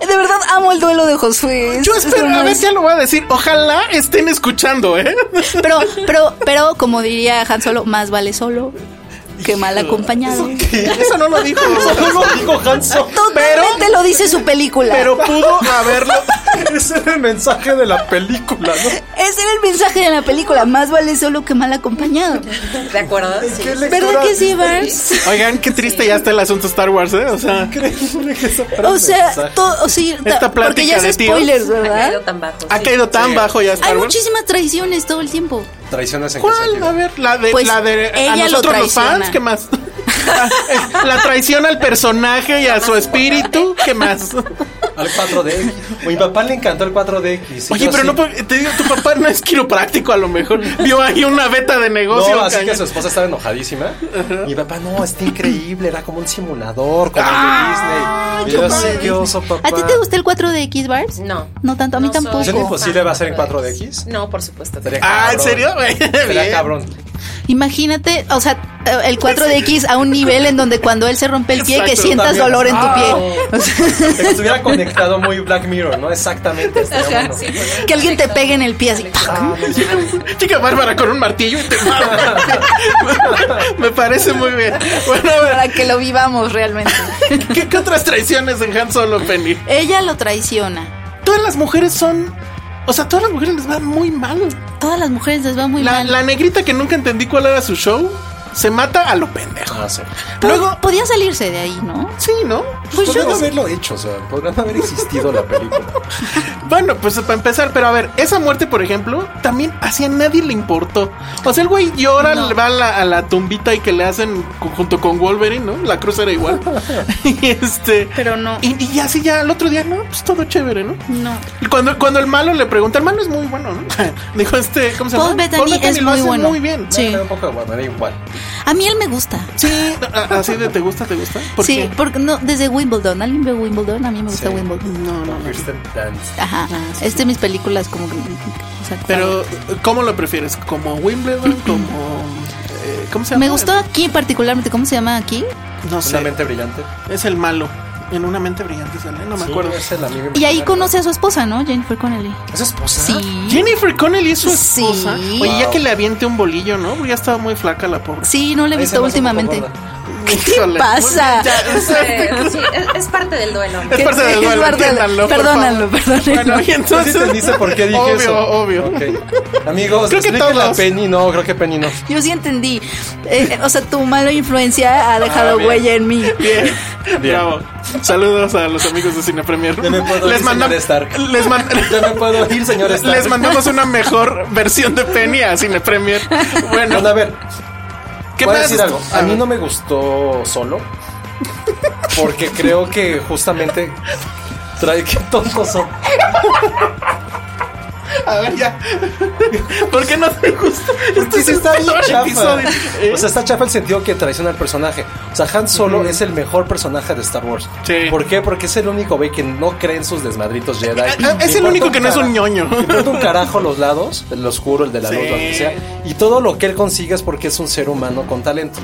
De verdad amo el duelo de Josué. Yo es espero, a ver, ya lo voy a decir. Ojalá estén escuchando, ¿eh? Pero, pero, pero, como diría Han Solo, más vale solo que mal acompañado. [laughs] Eso no lo dijo. No lo dijo Hanso. Totalmente lo dice su película. Pero pudo haberlo. Ese era el mensaje de la película, ¿no? Ese era el mensaje de la película. Más vale solo que mal acompañado. ¿de acuerdo? Sí. ¿Verdad que sí, Bars? Oigan, qué triste ya está el asunto Star Wars, ¿eh? O sea, Increíble que O sea, todo, o sí, Esta ta- porque ya plática es de tíos. spoilers, Ha caído ¿verdad? tan bajo. ha sí. caído tan bajo ya Star Hay Wars. muchísimas traiciones todo el tiempo. Traiciones en ¿Cuál? A ver, la de, Pues, la de a nosotros los fans, ¿qué más? [laughs] la traición al personaje y a su espíritu, ¿qué más? Al 4DX. A mi papá le encantó el 4DX. y Oye, yo pero así- no, te digo, tu papá no es quiropráctico a lo mejor. Vio ahí una beta de negocio. No, así cañón. que su esposa estaba enojadísima. Mi papá, no, está increíble, era como un simulador, como el de Disney. Y yo oso, papá. ¿A ti te gusta el 4DX, Bars? No. No tanto, a mí No tampoco. ¿Es imposible va a ser en de 4DX? No, por supuesto. Ah, ¿en serio? [laughs] Cabrón. Imagínate, o sea, el 4DX a un nivel en donde cuando él se rompe el pie que sientas también. dolor en tu Ah. pie. O sea, Que estuviera conectado muy Black Mirror, ¿no? Exactamente. [laughs] bueno. que alguien te pegue en el pie así. Ah, Chica bárbara con un martillo y te mata. [laughs] Me parece muy bien. Bueno, Para que lo vivamos realmente. [laughs] ¿qué, qué otras traiciones en Han Solo, Penny? Ella lo traiciona. Todas las mujeres son. O sea, todas las mujeres les van muy mal. Todas las mujeres les va muy La, mal. la negrita que nunca entendí cuál era su show, se mata a lo pendejo. Ah, sí. Luego, Podía salirse de ahí, ¿no? sí, ¿no? Pues yo Podrían no haberlo hecho, o sea, podrían haber existido la película. [laughs] Bueno, pues para empezar, pero a ver, esa muerte, por ejemplo, también hacia nadie le importó. O sea, el güey llora, le va a la, a la tumbita y que le hacen junto con Wolverine, ¿no? La cruz era igual. [laughs] [laughs] y este. Pero no. Y, y así ya el otro día, no, pues todo chévere, ¿no? No. Y cuando, cuando el malo le pregunta, el malo es muy bueno, ¿no? Dijo este, ¿cómo se Paul llama? Bettany es lo muy hace bueno. muy bien. Sí. Un poco de bueno, era igual. A mí él me gusta. Sí, así de te gusta, te gusta. ¿Por sí, qué? porque no, desde Wimbledon. ¿Alguien ve Wimbledon? A mí me gusta Sí. Wimbledon. No, no, no. Kirsten Dunst. Ajá. es de mis películas como. que- o sea, Pero, ¿cómo lo prefieres? ¿Como Wimbledon? [clears throat] ¿Como. eh, ¿Cómo se llama? Me gustó aquí particularmente. ¿Cómo se llama aquí? No Una sé. mente brillante. Es el malo. En Una mente brillante sale, no me acuerdo. Es el amigo Y ahí conoce a su esposa, ¿no? Jennifer Connelly. ¿Es esposa? Sí. Jennifer Connelly es su Sí. esposa. Oye, ya que le aviente un bolillo, ¿no? Porque ya estaba muy flaca la pobre. Sí, no la he visto últimamente. gorda. Híjole. pasa? Ya, Eh, sí, es, es parte del duelo. Es parte del Es duelo, perdónanlo, favor. perdónenlo. Bueno, y ¿Tú sí entonces... entendiste por qué dije obvio, eso? Obvio, Ok. Amigos, Creo que todos. Penny. No, creo que Penny no. Yo sí entendí. Eh, o sea, tu mala influencia ha dejado Ah, huella en mí. Bien, Bien. bravo. Saludos a los amigos de Cine Premier. Ya me puedo ir, señor Stark. les, man- Ya me puedo ir, señor Stark. les mandamos una mejor versión de Penny a Cine Premier. Bueno, Bueno, a ver, ¿qué voy a decir algo. A mí ver. no me gustó solo. Porque creo que justamente trae que tontos son. A ver, ya. ¿Por qué no te gusta? Este Sí, sí, está bien chafa. episodio. O sea, está chafa el sentido que traiciona al personaje. O sea, Han Solo es el mejor personaje de Star Wars. Sí. ¿Por qué? Porque es el único güey que no cree en sus desmadritos Jedi. Ah, Es Le el único que no es un ñoño. Le importa un carajo los lados, el oscuro, el de la luz, Sí. lo que sea. Y todo lo que él consigue es porque es un ser humano con talento.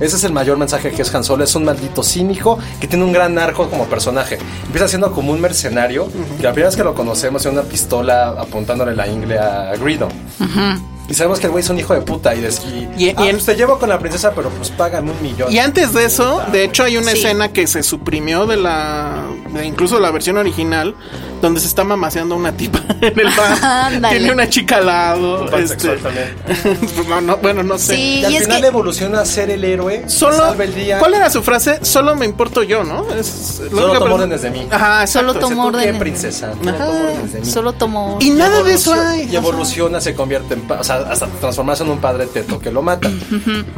Ese es el mayor mensaje que es Han Solo. Es un maldito cínico que tiene un gran arco como personaje. Empieza siendo como un mercenario. Que la primera vez que lo conocemos tiene una pistola apuntándole la ingle a Greedo. Y sabemos que el güey es un hijo de puta. Y, des- y, Y- y ah, pues te llevo con la princesa, pero pues págame un millón. Y antes de eso, de hecho, hay una Sí. escena que se suprimió de la. de incluso la versión original, donde se está mamaseando una tipa [laughs] en el bar. [laughs] Tiene una chica al lado. Este, [laughs] pues no, no, bueno, no sé. Sí, Y al final que evoluciona a ser el héroe. Solo, el día. ¿Cuál era su frase? Solo me importo yo, ¿no? Es, Solo tomo órdenes de mí. Ajá, Solo tomo ¿Tú qué, órdenes. princesa? Solo Ajá. tomo órdenes de mí. Solo tomó. Y nada de eso hay. Y evoluciona, se convierte en. O sea, hasta transformarse en un padre teto que lo mata.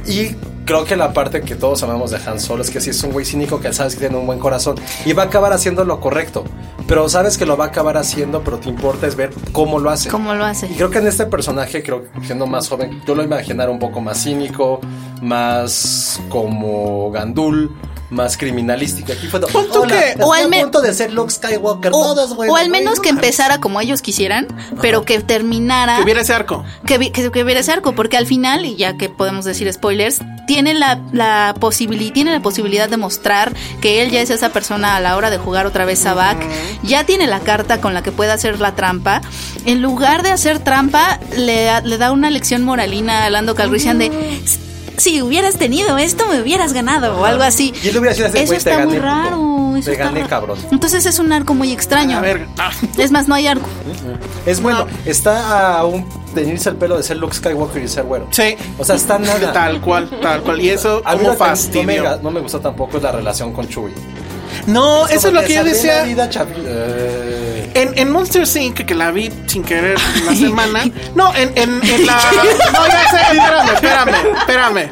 Y creo que la parte que todos amamos de Han Solo es que sí es un güey cínico que sabes que tiene un buen corazón. Y va a acabar haciendo lo correcto. Pero sabes que lo va a acabar haciendo, pero te importa es ver cómo lo hace. ¿Cómo lo hace? Y creo que en este personaje, creo que siendo más joven, yo lo imaginara un poco más cínico, más como gandul, más criminalístico. Aquí fue todo, Pon tú "Hola, que- o al a punto de ser Luke Skywalker. O, todos, güey, o al güey, menos no que mames". empezara como ellos quisieran, pero que terminara. Que hubiera ese arco. que, vi- que, que hubiera ese arco, porque al final, y ya que podemos decir spoilers, tiene la, la posibilidad, tiene la posibilidad de mostrar que él ya es esa persona a la hora de jugar otra vez Sabak, ya tiene la carta con la que puede hacer la trampa. En lugar de hacer trampa, le, le da una lección moralina a Lando Calrissian de si hubieras tenido esto, me hubieras ganado, o algo así. Y él hubiera sido así, Eso está muy gané, puto. raro. eso está gané, raro. cabrón. Entonces es un arco muy extraño. A ver. ah. Es más, no hay arco. Es bueno, está a un teñirse el pelo de ser Luke Skywalker y ser güero. Sí. O sea, está nada. Tal cual, tal cual. Y eso, A como lo que no me, fastidio. no me gustó tampoco es la relación con Chewie. No, eso es lo que yo decía. la vida, Eh, En, en Monster Inc., que la vi sin querer la semana. No, en, en, en la. No, ya sé, espérame, espérame, espérame.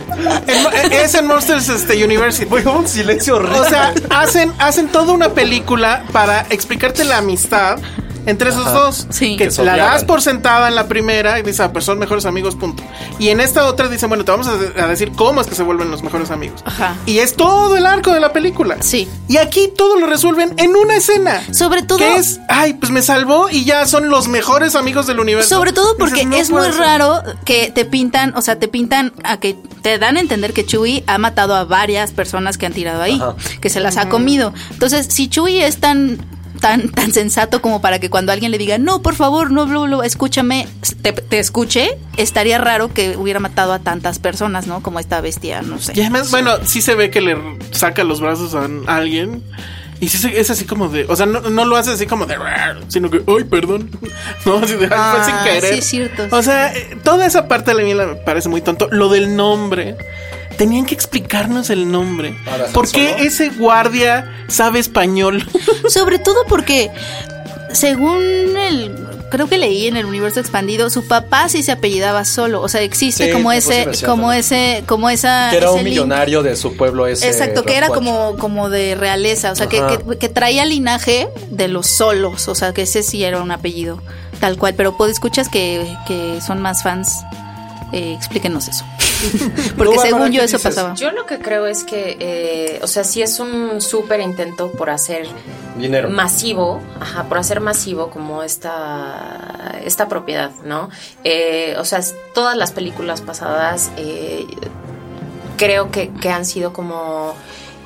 En es en Monsters este, University. Fue como un silencio horrible. O sea, hacen, hacen toda una película para explicarte la amistad entre esos dos. Sí. Que Que la das por sentada en la primera y dices, ah, pues son mejores amigos, punto. Y en esta otra dicen, bueno, te vamos a, de- a decir cómo es que se vuelven los mejores amigos. Ajá. Y es todo el arco de la película. Sí. Y aquí todo lo resuelven en una escena. Sobre todo- Que es, ay, pues me salvó y ya son los mejores amigos del universo. Sobre todo porque Dices, no es muy ser. raro que te pintan, o sea, te pintan a que te dan a entender que Chewie ha matado a varias personas que han tirado ahí, Ajá. que se las ha comido. Entonces, si Chewie es tan tan tan sensato como para que cuando alguien le diga, "No, por favor, no, no, no, escúchame", te, te escuche, estaría raro que hubiera matado a tantas personas, ¿no? Como esta bestia, no sé. Y además, bueno, sí se ve que le saca los brazos a alguien. Y sí se- es así como de. O sea, no, no lo hace así como de. Sino que, ay, perdón. [laughs] No, así de. "Ay, fue sin Ah, querer. sí, es cierto. O sea, eh, toda esa parte de mí me parece muy tonto. Lo del nombre. Tenían que explicarnos el nombre. Ahora, ¿Por qué ¿solo? ese guardia sabe español? [laughs] Sobre todo porque, según el. Creo que leí en el universo expandido, su papá sí se apellidaba solo. O sea, existe Sí, como puse ese, como también. ese, como esa. que era ese un link. millonario de su pueblo ese. Exacto, que era como, como de realeza, o sea, que, que, que traía linaje de los solos, o sea, que ese sí era un apellido, tal cual. Pero pues escuchas que, que son más fans, eh, explíquenos eso. [laughs] Porque según yo ¿qué eso dices? pasaba. Yo lo que creo es que, eh, o sea, sí es un súper intento por hacer Dinero. masivo, ajá, por hacer masivo como esta, esta propiedad, ¿no? Eh, o sea, todas las películas pasadas eh, creo que, que han sido como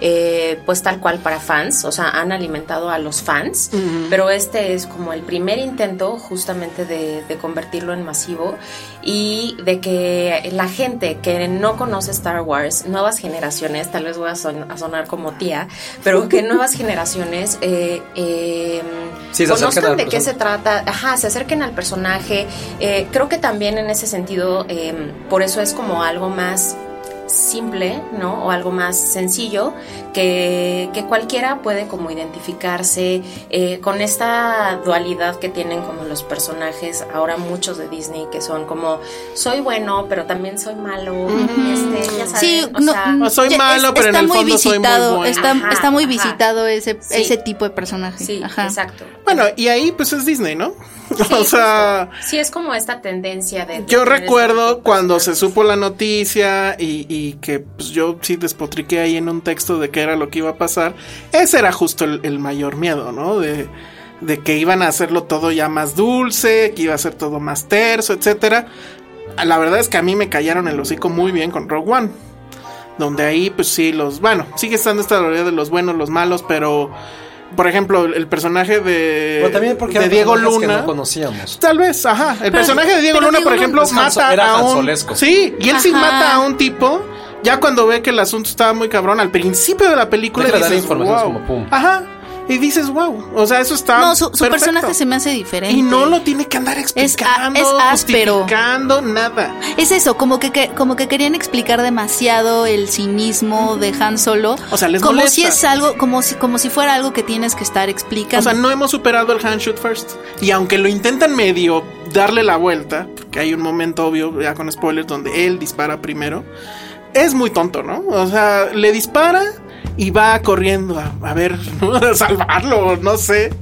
eh, pues tal cual para fans, o sea, han alimentado a los fans, pero este es como el primer intento justamente de, de convertirlo en masivo y de que la gente que no conoce Star Wars, nuevas generaciones, tal vez voy a, son- a sonar como tía, pero que nuevas generaciones eh, eh, Sí, acerquen conozcan de qué se trata, ajá, se acerquen al personaje. Eh, creo que también en ese sentido, eh, por eso es como algo más simple, ¿no? O algo más sencillo que, que cualquiera puede como identificarse eh, con esta dualidad que tienen como los personajes ahora muchos de Disney que son como soy bueno pero también soy malo, este, ya saben, Sí, o no, sea, mm, soy ya malo, es- pero en está el muy fondo soy muy visitado, bueno. Está, Ajá, está muy ajá. visitado ese, Sí. ese tipo de personaje. sí, Ajá. exacto. Bueno, y ahí pues es Disney, ¿no? [laughs] Sí, o sea, justo. sí es como esta tendencia de yo recuerdo cuando se supo la noticia y, y que pues, yo sí despotriqué ahí en un texto de qué era lo que iba a pasar. Ese era justo el, el mayor miedo, ¿no? De, de que iban a hacerlo todo ya más dulce, que iba a ser todo más terso, etcétera. La verdad es que a mí me callaron el hocico muy bien con Rogue One. Donde ahí, pues sí, los. Bueno, sigue estando esta realidad de los buenos, los malos, pero. Por ejemplo, el, personaje de. Pero también porque de Diego personajes que Luna. no conocíamos. Tal vez, ajá. El personaje de Diego Luna, Diego por ejemplo, Luna mata era a un. Sí, y él sí mata a un tipo. Ya cuando ve que el asunto estaba muy cabrón, al principio de la película dices, informaciones wow. como pum. Ajá. Y dices, wow. O sea, eso está. No, su, su personaje se me hace diferente. Y no lo tiene que andar explicando, es áspero. justificando, nada. Es eso, como que, que- como que querían explicar demasiado el cinismo de Han Solo. O sea, les como molesta. si es algo, como si, como si fuera algo que tienes que estar explicando. O sea, no hemos superado el hand shoot first. Y aunque lo intentan medio darle la vuelta, porque hay un momento obvio, ya con spoilers, donde él dispara primero, es muy tonto, ¿no? O sea, le dispara y va corriendo a, a ver, [laughs] ¿no? a salvarlo, no sé.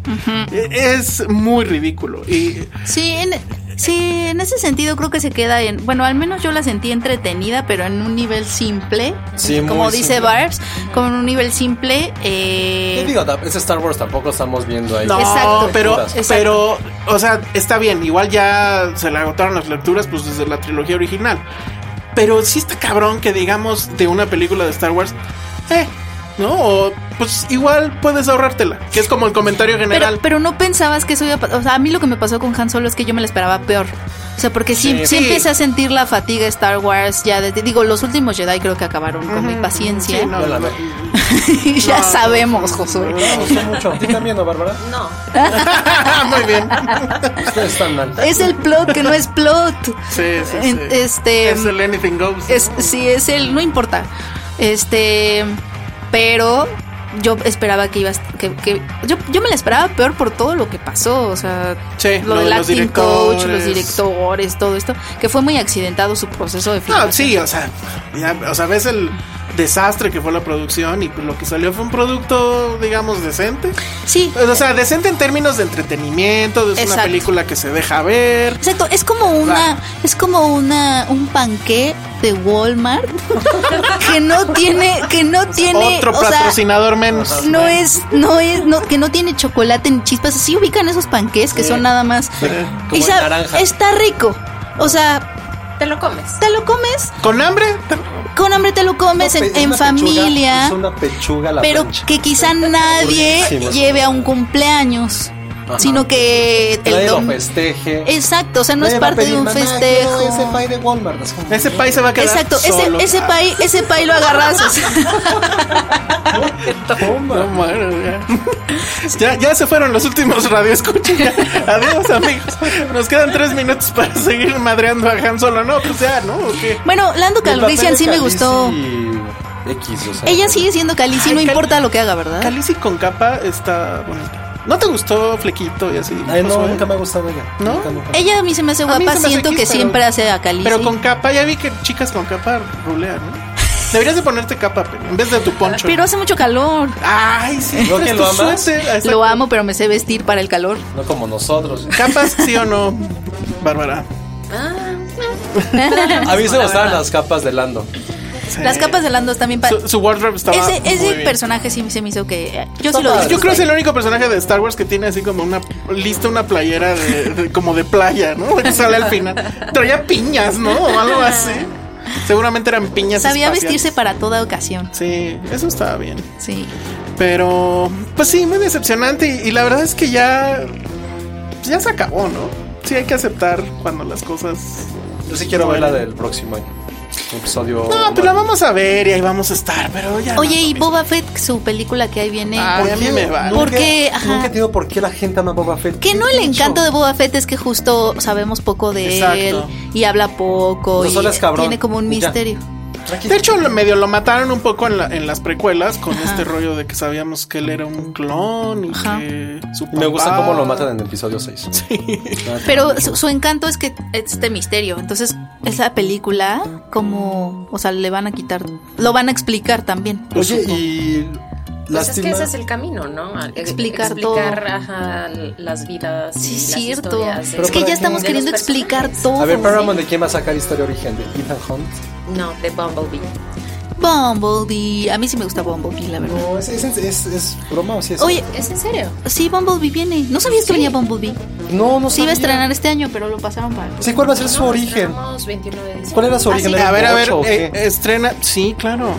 E- Es muy ridículo. Y Sí, en, sí, en ese sentido creo que se queda en, bueno, al menos yo la sentí entretenida, pero en un nivel simple, Sí, como dice simple. Barbs, como en un nivel simple. eh, digo, es Star Wars, tampoco estamos viendo ahí. No, Exacto. pero, Exacto. pero, o sea, está bien. Igual ya se le agotaron las lecturas, pues desde la trilogía original. Pero sí está cabrón que digamos de una película de Star Wars, eh, ¿no? O, pues igual puedes ahorrártela, que es como el comentario general. Pero, pero no pensabas que eso iba a pasar. O sea, a mí lo que me pasó con Han Solo es que yo me la esperaba peor. O sea, porque sí, Sí. empecé a sentir la fatiga Star Wars ya desde, digo, los últimos Jedi creo que acabaron con mi paciencia. Sí, no, no. ya No. sabemos, Josué. Me gustó mucho. ¿A ti también, no, Bárbara? No, Muy bien. Ustedes están mal. Es el plot que no es plot. Sí, sí, Este es el anything goes. es sí es el no importa. Este, pero yo esperaba que ibas que, que- yo, yo me la esperaba peor por todo lo que pasó, o sea, Sí, lo lo del los acting coach, los directores. todo esto, que fue muy accidentado su proceso de No, filmación. sí, o sea, ya, o sea, ves el desastre que fue la producción y pues lo que salió fue un producto, digamos, decente. Sí. O sea, decente en términos de entretenimiento, es una película que se deja ver. Exacto, es como una, es como una, un panqué de Walmart [laughs] que no tiene, que no tiene, Otro o sea, patrocinador menos. no es, no es, no, que no tiene chocolate ni chispas. Así ubican esos panqués que son nada más. Como Y de sabe- naranja. está rico. O sea, te lo comes. te lo comes, ¿Con hambre? con hambre te lo comes en, Es en una pechuga, familia, Es una pechuga la pero plancha. que quizá nadie lleve a un cumpleaños, Ajá. sino que lo dom- festeje. Exacto, o sea, no Nadie es parte de un "Mamá, quiero festejo. Ese pay de Walmart. Es como- Ese país se va a quedar Exacto, solo. ese, ese pay, ese pay lo agarras. o [laughs] sea, [laughs] No, mano, ya. ya. Ya se fueron los últimos radioescuchas. Adiós, amigos. Nos quedan tres minutos para seguir madreando a Han Solo. No, pues ya, ¿no? ¿O qué? bueno, Lando El Calrissian sí me gustó. X, o sea. Ella sigue siendo Ay, no Cal- importa lo que haga, ¿verdad? Khaleesi con capa está bonita. ¿No te gustó Flequito y así? Ay, no, nunca me ha gustado ella. ¿No? Ella a mí se me hace guapa, hace siento X, que pero- siempre hace a Khaleesi. Pero con capa, ya vi que chicas con capa rulean, ¿no? Deberías de ponerte capa, en vez de tu poncho. Pero hace mucho calor. Ay, sí. ¿No que lo amas? suéter. Ah. Lo amo, pero me sé vestir para el calor. No como nosotros. ¿Capas sí o no, Bárbara? [laughs] A mí se me gustaban las capas de Lando. Sí. Las capas de Lando también para Su, su wardrobe estaba ese, muy ese bien. personaje sí se me hizo que yo Está sí lo. Yo creo que es el único personaje de Star Wars que tiene así como una lista, una playera de, de- como de playa, ¿no? [laughs] Que sale al final. Traía piñas, ¿no? O algo así. Seguramente eran piñas. Sabía espaciales. vestirse para toda ocasión. Sí, eso estaba bien. Sí. Pero, pues sí, muy decepcionante. Y, y la verdad es que ya. Ya se acabó, ¿no? Sí, hay que aceptar cuando las cosas. Yo sí quiero ver la del próximo año. Episodio. No, pues la vamos a ver y ahí vamos a estar, pero ya. Oye, y. Boba Fett, su película que ahí viene. Ay, a mí me va. ¿Por Nunca-. Nunca entiendo por qué la gente ama a Boba Fett. Que no ¿Qué el encanto de Boba Fett es que justo sabemos poco de Exacto. él y habla poco No y solo es cabrón. tiene como un ya. misterio. De hecho, medio lo mataron un poco en, la- en las precuelas con este rollo de que sabíamos que él era un clon y Ajá. que su Y me gusta papá- cómo lo matan en el episodio 6. [laughs] Pero su, su encanto es que es este misterio. Entonces, esa película, como, o sea, le van a quitar, lo van a explicar también. Oye, y. Pues es que ese es el camino, ¿no? Explicar explicar todo. ajá, las vidas. Sí, y es las cierto. es que ya estamos queriendo explicar todo. A ver, Paramount, ¿de quién va a sacar historia origen? ¿De Ethan Hunt? No, de Bumblebee. Bumblebee. A mí sí me gusta Bumblebee, la verdad. No, ¿es, es, es, es broma o sí es? Oye, ¿Es en serio? sí, Bumblebee viene. ¿No sabías que venía Bumblebee? no, no Sí iba a sabía. estrenar este año, pero lo pasaron para... Sí, ¿cuál va a ser su No, origen? estrenamos 21 de diciembre. ¿Cuál era su Ah, origen? sí. ¿Era A ver, a ver, eh, estrena. Sí, claro.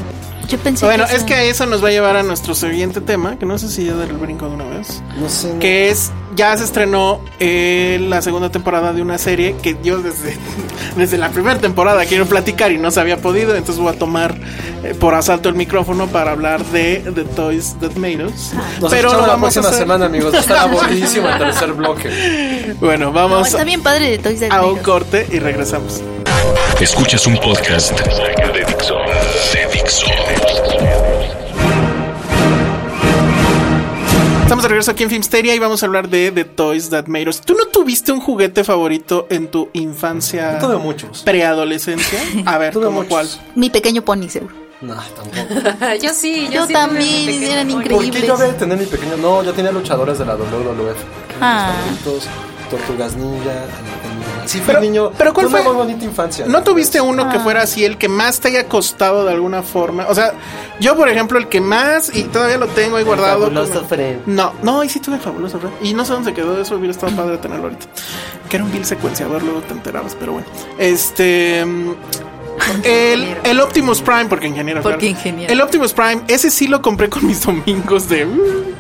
Yo pensé Bueno, que es que eso nos va a llevar a nuestro siguiente tema, que no sé si ya dar el brinco de una vez. No sé. Que es, ya se estrenó eh, la segunda temporada de una serie que yo desde, [laughs] desde la primera temporada quiero platicar y no se había podido, entonces voy a tomar eh, por asalto el micrófono para hablar de The Toys That Made Us. Nos Pero lo la vamos a próxima hacer- semana, amigos. Está [laughs] buenísimo el tercer bloque. Bueno, No, vamos está bien padre de Toys That a un corte y regresamos. Escuchas un podcast de Dixo. De Dixo. Estamos de regreso aquí en Filmsteria y vamos a hablar de The Toys That Made Us. ¿Tú no tuviste un juguete favorito en tu infancia? Tuve muchos. Preadolescencia. A ver, [laughs] Tuve ¿cómo muchos. cuál? Mi pequeño pony, seguro. No, tampoco. [laughs] yo sí, yo, Yo sí también, eran increíbles. ¿Por qué yo había de tener mi pequeño? No, yo tenía luchadores de la WWF. Ah. Favoritos, Tortugas Ninja. Sí, fui Pero- niño. pero ¿cuál tuve fue? una muy bonita infancia. ¿No tuviste uno Ah. que fuera así, el que más te haya costado de alguna forma? O sea, yo, por ejemplo, el que más, y todavía lo tengo ahí guardado. Fabuloso como- Fred. No, no, y sí tuve fabuloso Fred. Y no sé dónde se quedó eso, hubiera estado padre tenerlo ahorita. Que era un bill secuenciador, luego te enterabas, pero bueno. Este. mm, El, el Optimus Prime, porque ingeniero. Porque ingeniero. El Optimus Prime, ese sí lo compré con mis domingos de. uh,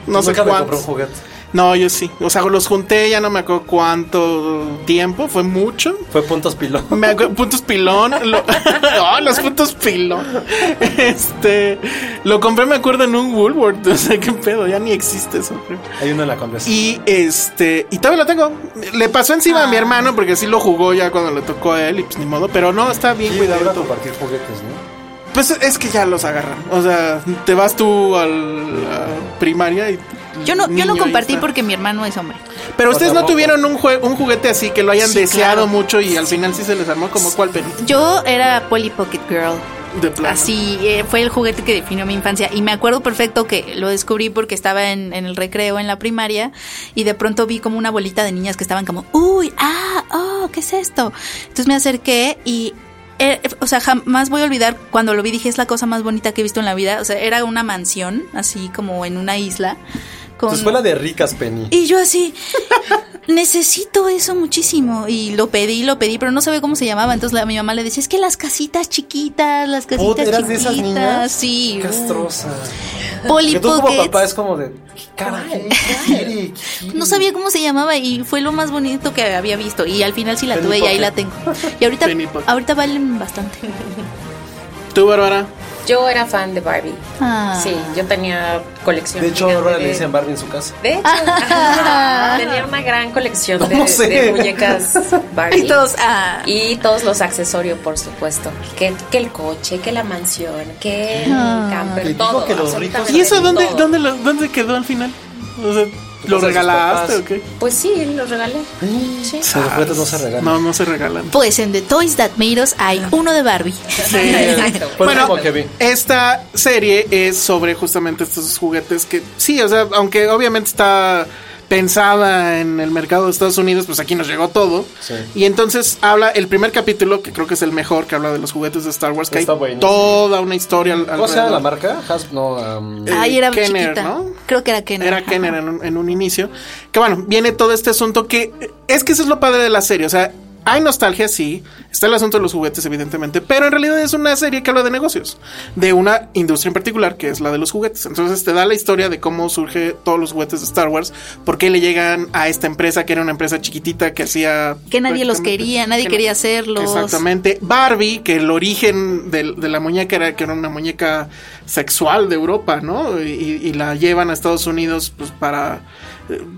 no sé Nunca me compré un cuántos. juguete. No, yo sí. O sea, los junté, ya no me acuerdo cuánto tiempo, fue mucho. Fue puntos pilón. Me acuerdo- puntos pilón. Lo, [laughs] Oh, los puntos pilón. Este. Lo compré, me acuerdo, en un Woolworth. [laughs] O sea, qué pedo, ya ni existe eso, creo. Hay uno en la Condesa. Y este. Y todavía lo tengo. Le pasó encima a mi hermano porque sí lo jugó ya cuando le tocó a él y pues ni modo. Pero no, está bien Sí, cuidado. iba a todo. compartir juguetes, ¿no? Pues es que ya los agarran. O sea, te vas tú a la primaria y. Yo no, yo no compartí está. porque mi hermano es hombre. Pero ustedes no tuvieron un, jue- un juguete así que lo hayan Sí, deseado claro. mucho y al final sí se les armó como cuál peli Yo era Polly Pocket Girl. de. Así eh, fue el juguete que definió mi infancia. Y me acuerdo perfecto que lo descubrí porque estaba en, en el recreo en la primaria y de pronto vi como una bolita de niñas que estaban como, uy, ah, oh, ¿qué es esto? Entonces me acerqué y. eh, o sea, jamás voy a olvidar cuando lo vi, dije, es la cosa más bonita que he visto en la vida. O sea, era una mansión, así como en una isla. Tu Con... escuela de ricas, Penny. Y yo así, necesito eso muchísimo. Y lo pedí, lo pedí, pero no sabía cómo se llamaba. Entonces la, mi mamá le decía, es que las casitas chiquitas, las casitas ¿eras de chiquitas. esas niñas? Sí. Castrosa. Polly tú como papá es como de... ¿Qué cara? ¿Qué quiere? ¿Qué No sabía cómo se llamaba y fue lo más bonito que había visto. Y al final sí la Penny tuve y ahí la tengo. Y ahorita, ahorita valen bastante. ¿Tú, Bárbara? Yo era fan de Barbie. Ah. Sí, yo tenía colección. De hecho, ahora le dicen Barbie en su casa. De hecho, [laughs] tenía una gran colección de, No sé. de muñecas Barbie. Y todos, ah. Y todos los accesorios, por supuesto. Que, que el coche, que la mansión, que el Ah. camper, todo. que los ricos- ¿Y eso dónde, todo. dónde, lo- dónde quedó al final? O sea, ¿lo Pues regalaste o qué? Pues sí, los regalé. Sí. Los juguetes no se regalan. No, no se regalan. Pues en The Toys That Made Us hay uno de Barbie. [laughs] Exacto. Fue Bueno, esta serie es sobre justamente estos juguetes que sí, o sea, aunque obviamente está pensada en el mercado de Estados Unidos, pues aquí nos llegó todo. Sí. Y entonces habla el primer capítulo, que creo que es el mejor, que habla de los juguetes de Star Wars, que Está hay buenísimo. toda una historia. al- ¿Cómo se llama la marca? Has, no, um, Eh, Ay, era Kenner, chiquita. ¿no? Creo que era Kenner. Era. Kenner en un, en un inicio. Que bueno, viene todo este asunto que es que eso es lo padre de la serie. O sea, hay nostalgia, sí. Está el asunto de los juguetes, evidentemente. Pero en realidad es una serie que habla de negocios. De una industria en particular, que es la de los juguetes. Entonces te da la historia de cómo surge todos los juguetes de Star Wars. Por qué le llegan a esta empresa, que era una empresa chiquitita que hacía. Que nadie los quería, nadie que quería hacerlos. Exactamente. Barbie, que el origen de, la muñeca era que era una muñeca sexual de Europa, ¿no? Y, y la llevan a Estados Unidos pues, para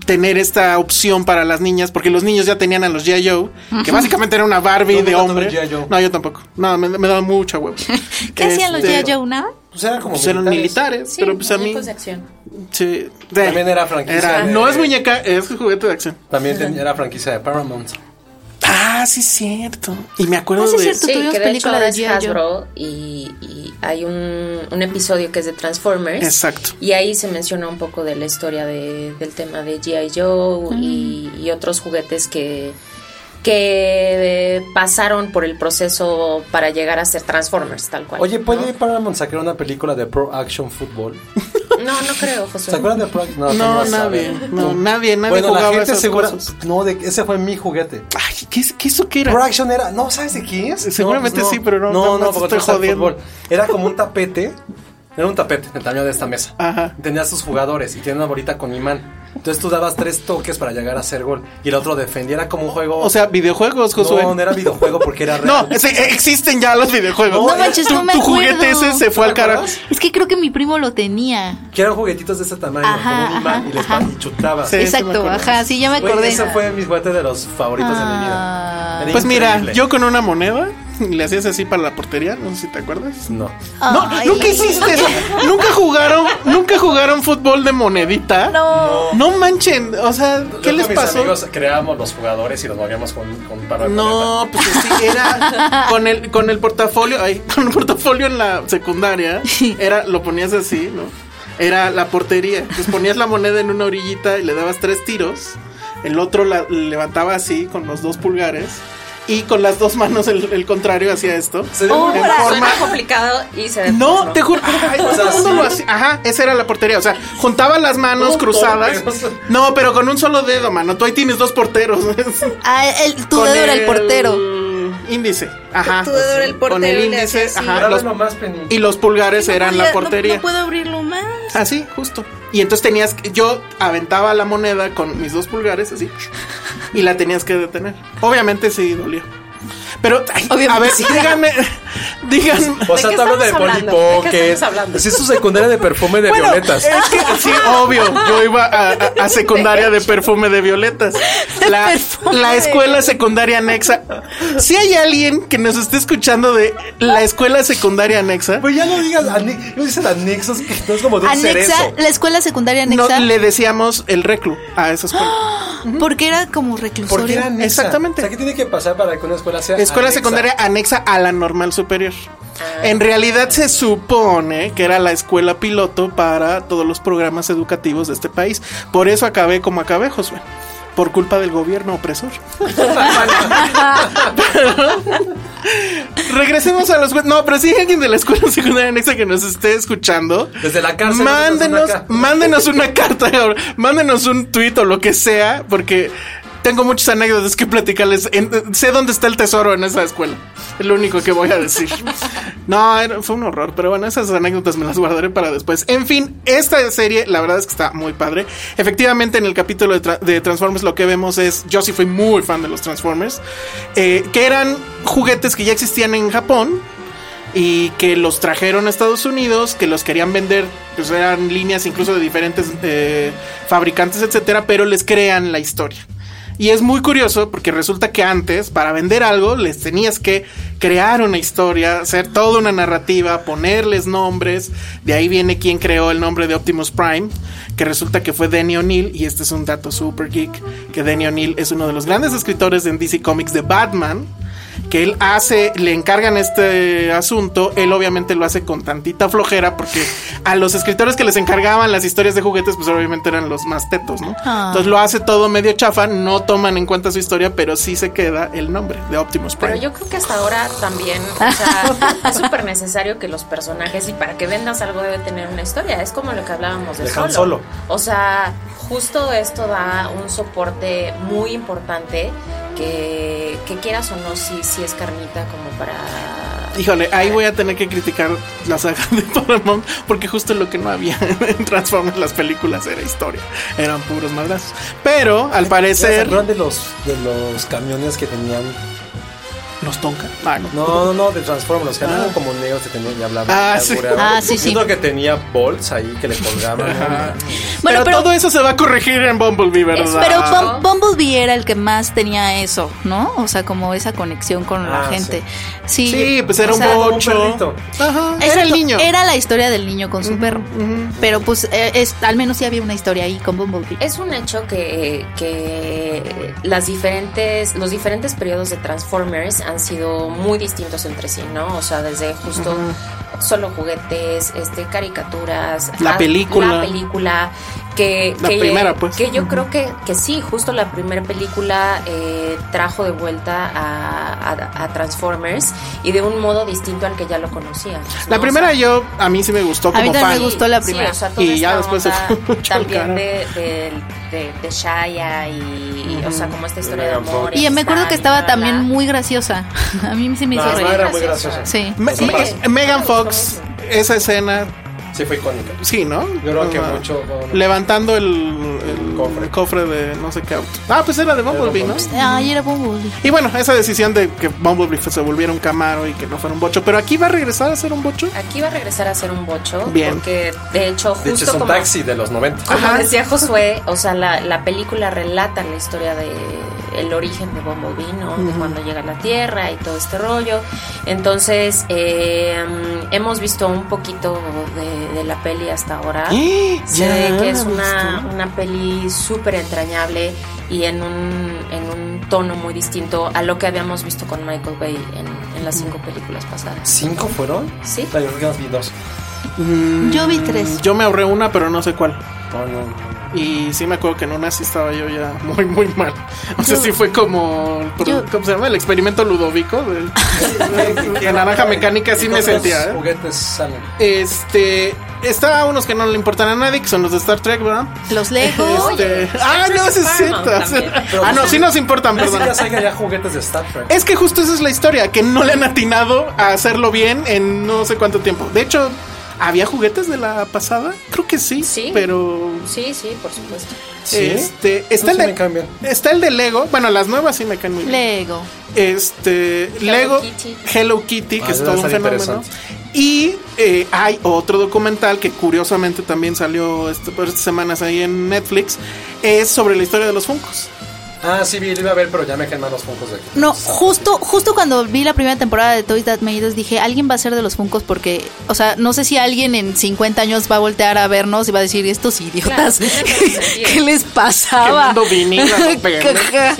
tener esta opción para las niñas, porque los niños ya tenían a los G.I. Joe, que básicamente era una Barbie No, de hombre. No, yo tampoco. No, me, me daba mucha huevo. [laughs] ¿Qué hacían los Este, G.I. Joe, nada? Pues eran como Pues eran militares, Sí, pero pues a mí. de acción. sí, de- También era franquicia de- no es muñeca, es juguete de acción. También ten- era franquicia de Paramount. Ah, sí, es cierto. Y me acuerdo Ah, sí, es de. cierto. Sí, tuvimos que de hecho película ahora de. Joe. Hasbro y, y hay un, un episodio que es de Transformers. Exacto. Y ahí se menciona un poco de la historia de- del tema de G.I. Joe y, y otros juguetes que, que eh, pasaron por el proceso para llegar a ser Transformers, tal cual. Oye, ¿puede ¿no? Paramount sacar una película de Pro Action Football? No, no creo, José. ¿Se acuerdan de Pro Action? No, vas a nadie, no, nadie, nadie Bueno, la jugaba gente esas segura. No, de, ese fue mi juguete. Ay, ¿qué, es- qué eso qué era? Pro Action era. No, ¿sabes de qué es? Seguramente No, pues sí, pero no- No, no, no, no porque estoy jodiendo. fútbol. Era como un tapete. Era un tapete, el tamaño de esta mesa. Ajá. Tenía sus jugadores y tenía una bolita con imán. Entonces tú dabas tres toques para llegar a hacer gol. Y el otro defendía. Era como un juego. O sea, videojuegos, Josué. no, no era videojuego porque era real. [laughs] No, ese- existen ya los videojuegos. No No manches, tu, no me tu juguete acuerdo. ese se fue ¿No al carajo. Es que creo que mi primo lo tenía. Que eran juguetitos de ese tamaño, Ajá, con un imán ajá, y les ajá. y chutabas. Sí. Exacto, ajá, sí, ya me Güey, acordé. ese fue mi juguete de los favoritos de mi Ah. vida. Era Pues mira, yo con una moneda [laughs] le hacías así para la portería, no sé si te acuerdas. No. No, Ay. nunca hiciste eso. [laughs] Nunca jugaron, nunca jugaron fútbol de monedita. No. No manchen, o sea, ¿qué Yo les con mis pasó? amigos creábamos los jugadores y los movíamos con, con un par de No, pues sí, era [laughs] con el, con el portafolio, ay, con el portafolio en la secundaria, era, lo ponías así, ¿no? Era la portería. Pues ponías la moneda en una orillita y le dabas tres tiros. El otro la levantaba así con los dos pulgares. Y con las dos manos el, el contrario hacía esto. Sería Oh, En forma- complicado y se No, te juro. ay, [laughs] todo el mundo lo hacía. Ajá, esa era la portería. O sea, juntaba las manos cruzadas. No, pero con un solo dedo, mano. Tú ahí tienes dos porteros. [laughs] Ah, el, tu Con dedo era el portero. Índice. Ajá. Tu dedo era el Con el portero y le índice, ajá. Los- y los pulgares eran la portería. No, puedo abrirlo más. Así, justo. Y entonces tenías que, yo aventaba la moneda con mis dos pulgares así y la tenías que detener. Obviamente sí dolía. Pero ay, a ver, sí. díganme, [laughs] díganme. O sea, te hablo de? Polly ¿De qué Pockets. estamos hablando? Si es tu secundaria de perfume de Bueno, violetas. Es que, [laughs] sí, obvio. Yo iba a, a- a secundaria de perfume de violetas. La, la escuela secundaria anexa. Si hay alguien que nos esté escuchando de la escuela secundaria anexa, Pues ya no digas, no dices anexos, que no es como de un Anexa, cerezo. la escuela secundaria no, anexa. le decíamos el reclu a esa escuela. [gasps] [gasps] Porque era como reclusorio. Porque era anexa. Exactamente. O sea, ¿qué tiene que pasar para que una escuela sea Escuela anexa? secundaria anexa a la normal superior. En realidad se supone que era la escuela piloto para todos los programas educativos de este país. Por eso acabé como acabé, Josué. Por culpa del gobierno opresor. [laughs] Regresemos a los... No, pero si hay alguien de la escuela secundaria anexa que nos esté escuchando. Desde la cárcel, Mándenos, mándenos una ca- mándenos una carta, [laughs] mándenos un tuit o lo que sea, porque tengo muchas anécdotas que platicarles. En- sé dónde está el tesoro en esa escuela. Es lo único que voy a decir. [laughs] No, era- fue un horror, pero bueno, esas anécdotas me las guardaré para después. En fin, esta serie, la verdad es que está muy padre. Efectivamente, en el capítulo de, Tra- de Transformers lo que vemos es, yo sí fui muy fan de los Transformers, eh, que eran juguetes que ya existían en Japón y que los trajeron a Estados Unidos, que los querían vender, pues eran líneas incluso de diferentes eh, fabricantes, etcétera, pero les crean la historia. Y es muy curioso porque resulta que antes, para vender algo, les tenías que crear una historia, hacer toda una narrativa, ponerles nombres. De ahí viene quien creó el nombre de Optimus Prime, que resulta que fue Denny O'Neill. Y este es un dato super geek: que Denny O'Neill es uno de los grandes escritores en DC Comics de Batman que él hace, le encargan este asunto, él obviamente lo hace con tantita flojera porque a los escritores que les encargaban las historias de juguetes, pues obviamente eran los más tetos, ¿no? Ah. Entonces lo hace todo medio chafa, no toman en cuenta su historia, pero sí se queda el nombre de Optimus Prime. Pero yo creo que hasta ahora también, o sea, [laughs] es súper necesario que los personajes y para que vendas algo debe tener una historia. Es como lo que hablábamos de, De solo. Solo. O sea, justo esto da un soporte muy importante que, que quieras o no, sí, sí es carnita como para... Híjole, ahí voy a tener que criticar la saga de Paramount porque justo lo que no había [laughs] en Transformers las películas era historia, eran puros madrazos. Pero al ¿Se parecer acuerdan de los, de los camiones que tenían? Los tonka. Ah, no. No, no, no, de Transformers, los que eran como negros que tenían y hablaban. Ah, sí. Ah, sí, sí. Uno que tenía bolts ahí que le colgaban. ¿no? Bueno, pero, pero, todo eso se va a corregir en Bumblebee, ¿verdad? pero Bum- Bumblebee era el que más tenía eso, ¿no? O sea, como esa conexión con la Ah, gente. Sí, Sí, pues era o un sea, un bocho. Ajá, era el niño. Era la historia del niño con su perro. Pero pues eh, es, al menos sí había una historia ahí con Bumblebee. Es un hecho que, que las diferentes, los diferentes periodos de Transformers han sido muy distintos entre sí, ¿no? O sea, desde justo solo juguetes, este, caricaturas, La película. la película, que, La que- primera, pues. que yo creo que, que sí, justo la primera película eh, trajo de vuelta a, a- a Transformers y de un modo distinto al que ya lo conocíamos. La primera O sea, yo, a mí sí me gustó A mí como fan. me gustó la Sí, primera. o sea, toda Y ya después se fue [laughs] mucho también de, de, de, de Shia y, o sea, como esta historia de Megan amor. Fox. Y me acuerdo que estaba también muy graciosa. [laughs] A mí sí me hizo No, no, reír. era muy graciosa. Sí. Me- Sí. me- Megan Fox, esa escena, Sí, fue icónica. sí, ¿no? Yo creo que Ajá. mucho. no, Levantando el, el Cofre. cofre de no sé qué auto. Ah, pues era de Bumblebee, ¿no? Ay, era Bumblebee. Y bueno, esa decisión de que Bumblebee se volviera un Camaro y que no fuera un bocho. Pero aquí va a regresar a ser un bocho. Aquí va a regresar a ser un bocho. Bien. Porque, de hecho, De justo hecho, es un como, taxi de los 90. como Ajá. decía Josué, o sea, la, la película relata la historia de el origen de Bumblebee, ¿no? De cuando llega a la Tierra y todo este rollo. Entonces, eh, hemos visto un poquito de, de la peli hasta ahora. [gasps] Se ve Ya, que es una, una peli súper entrañable y en un, en un tono muy distinto a lo que habíamos visto con Michael Bay en, en las cinco películas pasadas. ¿Cinco fueron? Sí. Yo vi dos. Yo vi tres. Yo me ahorré una, pero no sé cuál. No, no. Y sí me acuerdo que en una sí estaba yo ya [laughs] muy, muy mal. O sea, Yo- sí fue como. yo- ¿Cómo se llama? El experimento ludovico. De, [laughs] de naranja mecánica, sí me ¿Cuántos sentía. ¿eh? juguetes salen? Este. Está unos que no le importan a nadie, que son los de Star Trek, ¿verdad? Los Lego. Este, ah, no, eso es cierto. Ah, no, sí nos importan, perdón. siquiera salgan ya juguetes de Star Trek. Es que justo esa es la historia, que no le han atinado a hacerlo bien en no sé cuánto tiempo. De hecho, ¿había juguetes de la pasada? Creo que sí, Sí. pero Sí, sí, por supuesto. Sí. este está No, el sí de está el de Lego. Bueno, las nuevas sí me caen muy bien. Lego. Este Lego Kitty. Hello Kitty, que Ah, es todo un fenómeno. Y eh, hay otro documental que curiosamente también salió este- por estas semanas ahí en Netflix. Es sobre la historia de los Funkos. Ah, sí, vi, lo iba a ver, pero ya me mal los funcos de aquí. No, justo, justo cuando vi la primera temporada de Toys That Made Us dije, alguien va a ser de los Funkos porque, o sea, no sé si alguien en 50 años va a voltear a vernos y va a decir, estos idiotas, Claro. ¿qué les pasaba? [laughs] Que-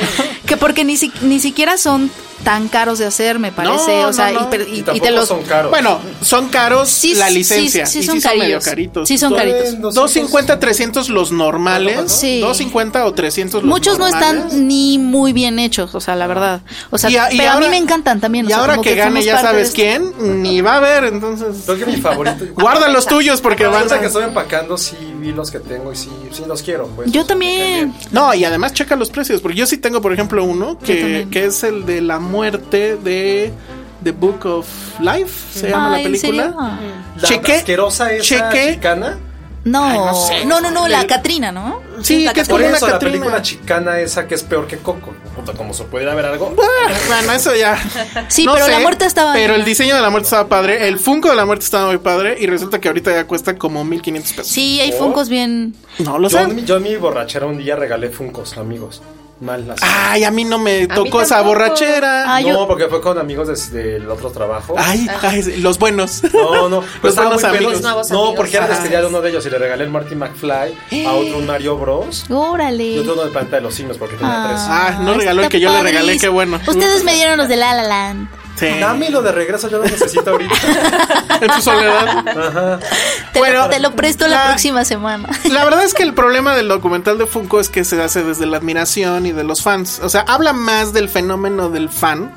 que porque ni, si- ni siquiera son tan caros de hacer, me parece, No, o sea, no, no. y Y, y, y te los... son caros. Bueno, son caros Sí, la sí, licencia. sí, y son sí son medio caritos. Sí, son caritos. 200. 250, 300 los normales. Sí. 250 o 300 los Muchos no normales. están ni muy bien hechos, o sea, la verdad. O sea, Y a- y pero a ahora- mí me encantan también. o Y sea, ahora como que, gane ya sabes quién, ni va a ver, entonces. Creo que mi favorito. Guarda los tuyos porque van a... que estoy empacando, sí vi los que tengo y sí, sí los quiero. Pues. Yo también. No, y además checa los precios, porque yo sí tengo, por ejemplo, uno que, que es el de la muerte de The Book of Life, se llama Ah, la ¿en película. serio? La Chequé- asquerosa esa chequé- chicana. No, Ay, no sé. no, no, no, la Catrina, ¿no? Sí, que es Por como una eso la película chicana esa que es peor que Coco. Puta, como se pudiera ver algo. Bueno, eso ya. Sí, No pero sé, la muerte estaba. Pero el diseño de la muerte estaba padre. El Funko de la muerte estaba muy padre. Y resulta que ahorita ya cuesta como 1500 pesos. Sí, hay funcos bien. No lo Yo, sé. mi- yo en mi borrachera un día regalé Funcos, amigos. Mal así. Ay, a mí no me tocó esa borrachera. Ah, no, yo- porque fue con amigos del otro trabajo. Ay, ay, sí, los buenos. No, no, [laughs] Los pues buenos amigos. Los nuevos No, amigos. porque era de uno de ellos y le regalé el Marty McFly, a otro un Mario Bros. Y Órale. otro uno de Planeta de los Simios porque tenía tres. Ah, no regaló el que yo le regalé, qué bueno. Ustedes me dieron los de La La Land. Sí. Dámelo de regreso, yo lo necesito ahorita. [laughs] En tu soledad. Ajá. Te, Bueno, lo, te lo presto la, la- próxima semana. [laughs] La verdad es que el problema del documental de Funko es que se hace desde la admiración y de los fans. O sea, habla más del fenómeno del fan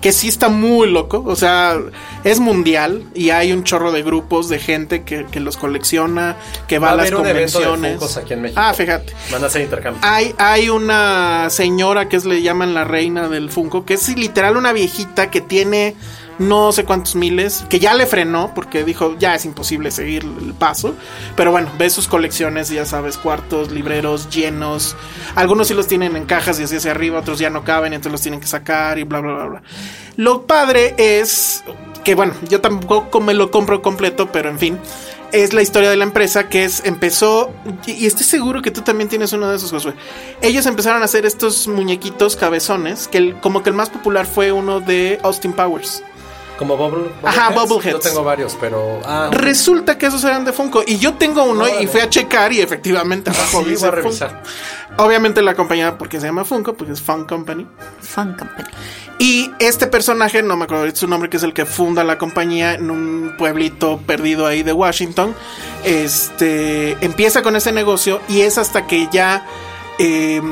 que sí está muy loco. O sea, es mundial y hay un chorro de grupos de gente que, que los colecciona, que va, Va a las convenciones. Aquí en México. Ah, fíjate. Van a hacer intercambio. Hay, hay una señora que es, le llaman la reina del Funko, que es literal una viejita que tiene no sé cuántos miles, que ya le frenó porque dijo ya es imposible seguir el paso. Pero bueno, ve sus colecciones, ya sabes, cuartos, libreros llenos. Algunos sí los tienen en cajas y así hacia arriba, otros ya no caben, entonces los tienen que sacar y bla, bla, bla, bla. Lo padre es que, bueno, yo tampoco me lo compro completo, pero en fin. Es la historia de la empresa que es empezó y estoy seguro que tú también tienes uno de esos Josué. Ellos empezaron a hacer estos muñequitos cabezones que como que el más popular fue uno de Austin Powers. Como Bubble. Ajá, Bubbleheads. Bubbleheads. Yo tengo varios, pero. Ah, Resulta que esos eran de Funko y yo tengo uno y fui a checar y efectivamente [laughs] abajo sí, dice a Funko. revisar. Obviamente la compañía porque se llama Funko porque es Fun Company. Fun Company. Y este personaje, no me acuerdo ahorita su nombre, que es el que funda la compañía en un pueblito perdido ahí de Washington, este empieza con ese negocio y es hasta que ya eh,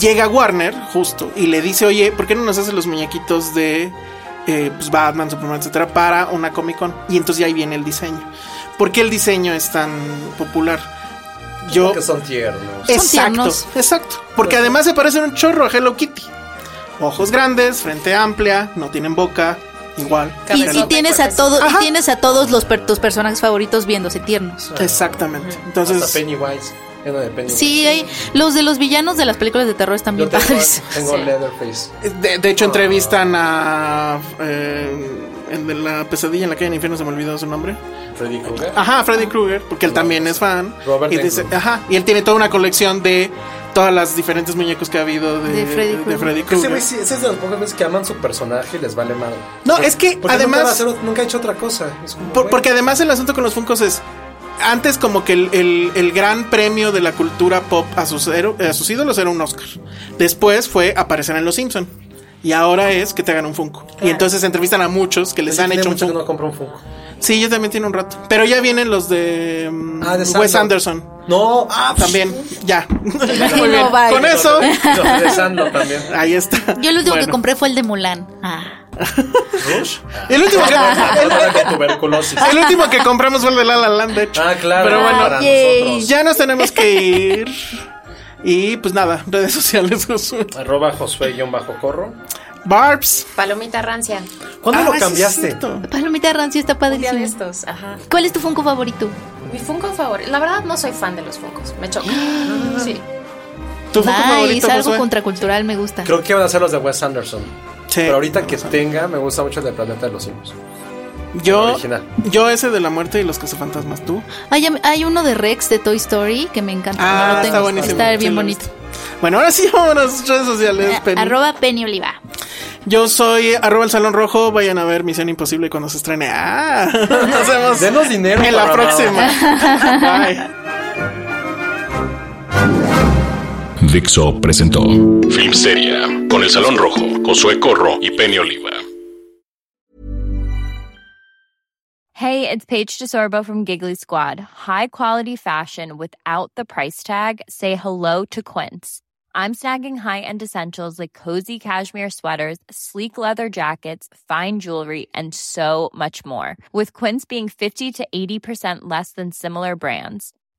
llega Warner, justo, y le dice, oye, ¿por qué no nos haces los muñequitos de eh, pues Batman, Superman, etcétera, para una Comic Con? Y entonces ya ahí viene el diseño. ¿Por qué el diseño es tan popular? Yo, Que son tiernos. Exacto, tiernos. exacto. Porque además se parecen un chorro a Hello Kitty. Ojos grandes, frente amplia, no tienen boca, igual. Y, y tienes a todos, y tienes a todos los per- tus personajes favoritos viéndose tiernos. Exactamente. Hasta Entonces, Pennywise. Sí, hay, los de los villanos de las películas de terror están bien padres. [laughs] tengo Sí. Leatherface. de, de hecho entrevistan a eh, el de la pesadilla en la calle del infierno se me olvidó su nombre. Freddy Krueger. Ajá, Freddy Krueger, porque él también es fan. Robert y dice, ajá, y él tiene toda una colección de todas las diferentes muñecos que ha habido de, De Freddy Krueger. Ese es de los pocos veces que aman su personaje y les vale mal. No, es que además- Nunca, va a hacer- nunca ha hecho otra cosa. Es como, Por- güey, porque además el asunto con los Funkos es. Antes, como que el, el- el gran premio de la cultura pop a sus, hero- a sus ídolos era un Oscar. Después fue aparecer en Los Simpson. Y ahora es que te hagan un Funko. Y entonces entrevistan a muchos que les yo han hecho un mucho que Funko. no compro un Funko. Sí, yo también tiene un rato. Pero ya vienen los de, mm, Ah, de Wes. Anderson. No, ah, También, ya. [laughs] Muy No, bien. Con eso, de también. ahí está. Yo el último que compré fue el de Mulan. Ah. Rush. El último que, el último compramos fue el de La La Land, de hecho. Ah, claro. Pero bueno, para nosotros. Ya nos tenemos que ir. Y pues nada, redes sociales. Josué. Arroba Josué-corro. Barbs. Palomita rancia. ¿Cuándo Ah, lo sí es cambiaste? Palomita Rancio está Un día de padrísimo. estos, ajá. ¿Cuál es tu Funko favorito? Mi Funko favorito. La verdad no soy fan de los Funkos. Me choca. [gasps] Sí. ¿Tu Funko Nice, favorito, algo Josué? contracultural me gusta. Creo que van a ser los de Wes Anderson. Sí. Pero ahorita que tenga, me gusta mucho el de Planeta de los Simios. Yo, original. yo ese de la muerte y los cazafantasmas, tú. Hay, hay uno de Rex de Toy Story que me encanta. Ah, no lo está tengo. buenísimo. Está bien bonito. Bueno, ahora sí, vámonos a redes sociales. Eh, Penny. arroba Penny Oliva. Yo soy arroba el Salón Rojo. Vayan a ver Misión Imposible cuando se estrene. Ah, [laughs] nos vemos Denos dinero en la próxima. Bye. Dixo presentó Filmsteria con El Salón Rojo, Josué Corro y Penny Oliva. Hey, it's Paige DeSorbo from Giggly Squad. High quality fashion without the price tag. Say hello to Quince. I'm snagging high-end essentials like cozy cashmere sweaters, sleek leather jackets, fine jewelry, and so much more. With Quince being 50 to 80% less than similar brands.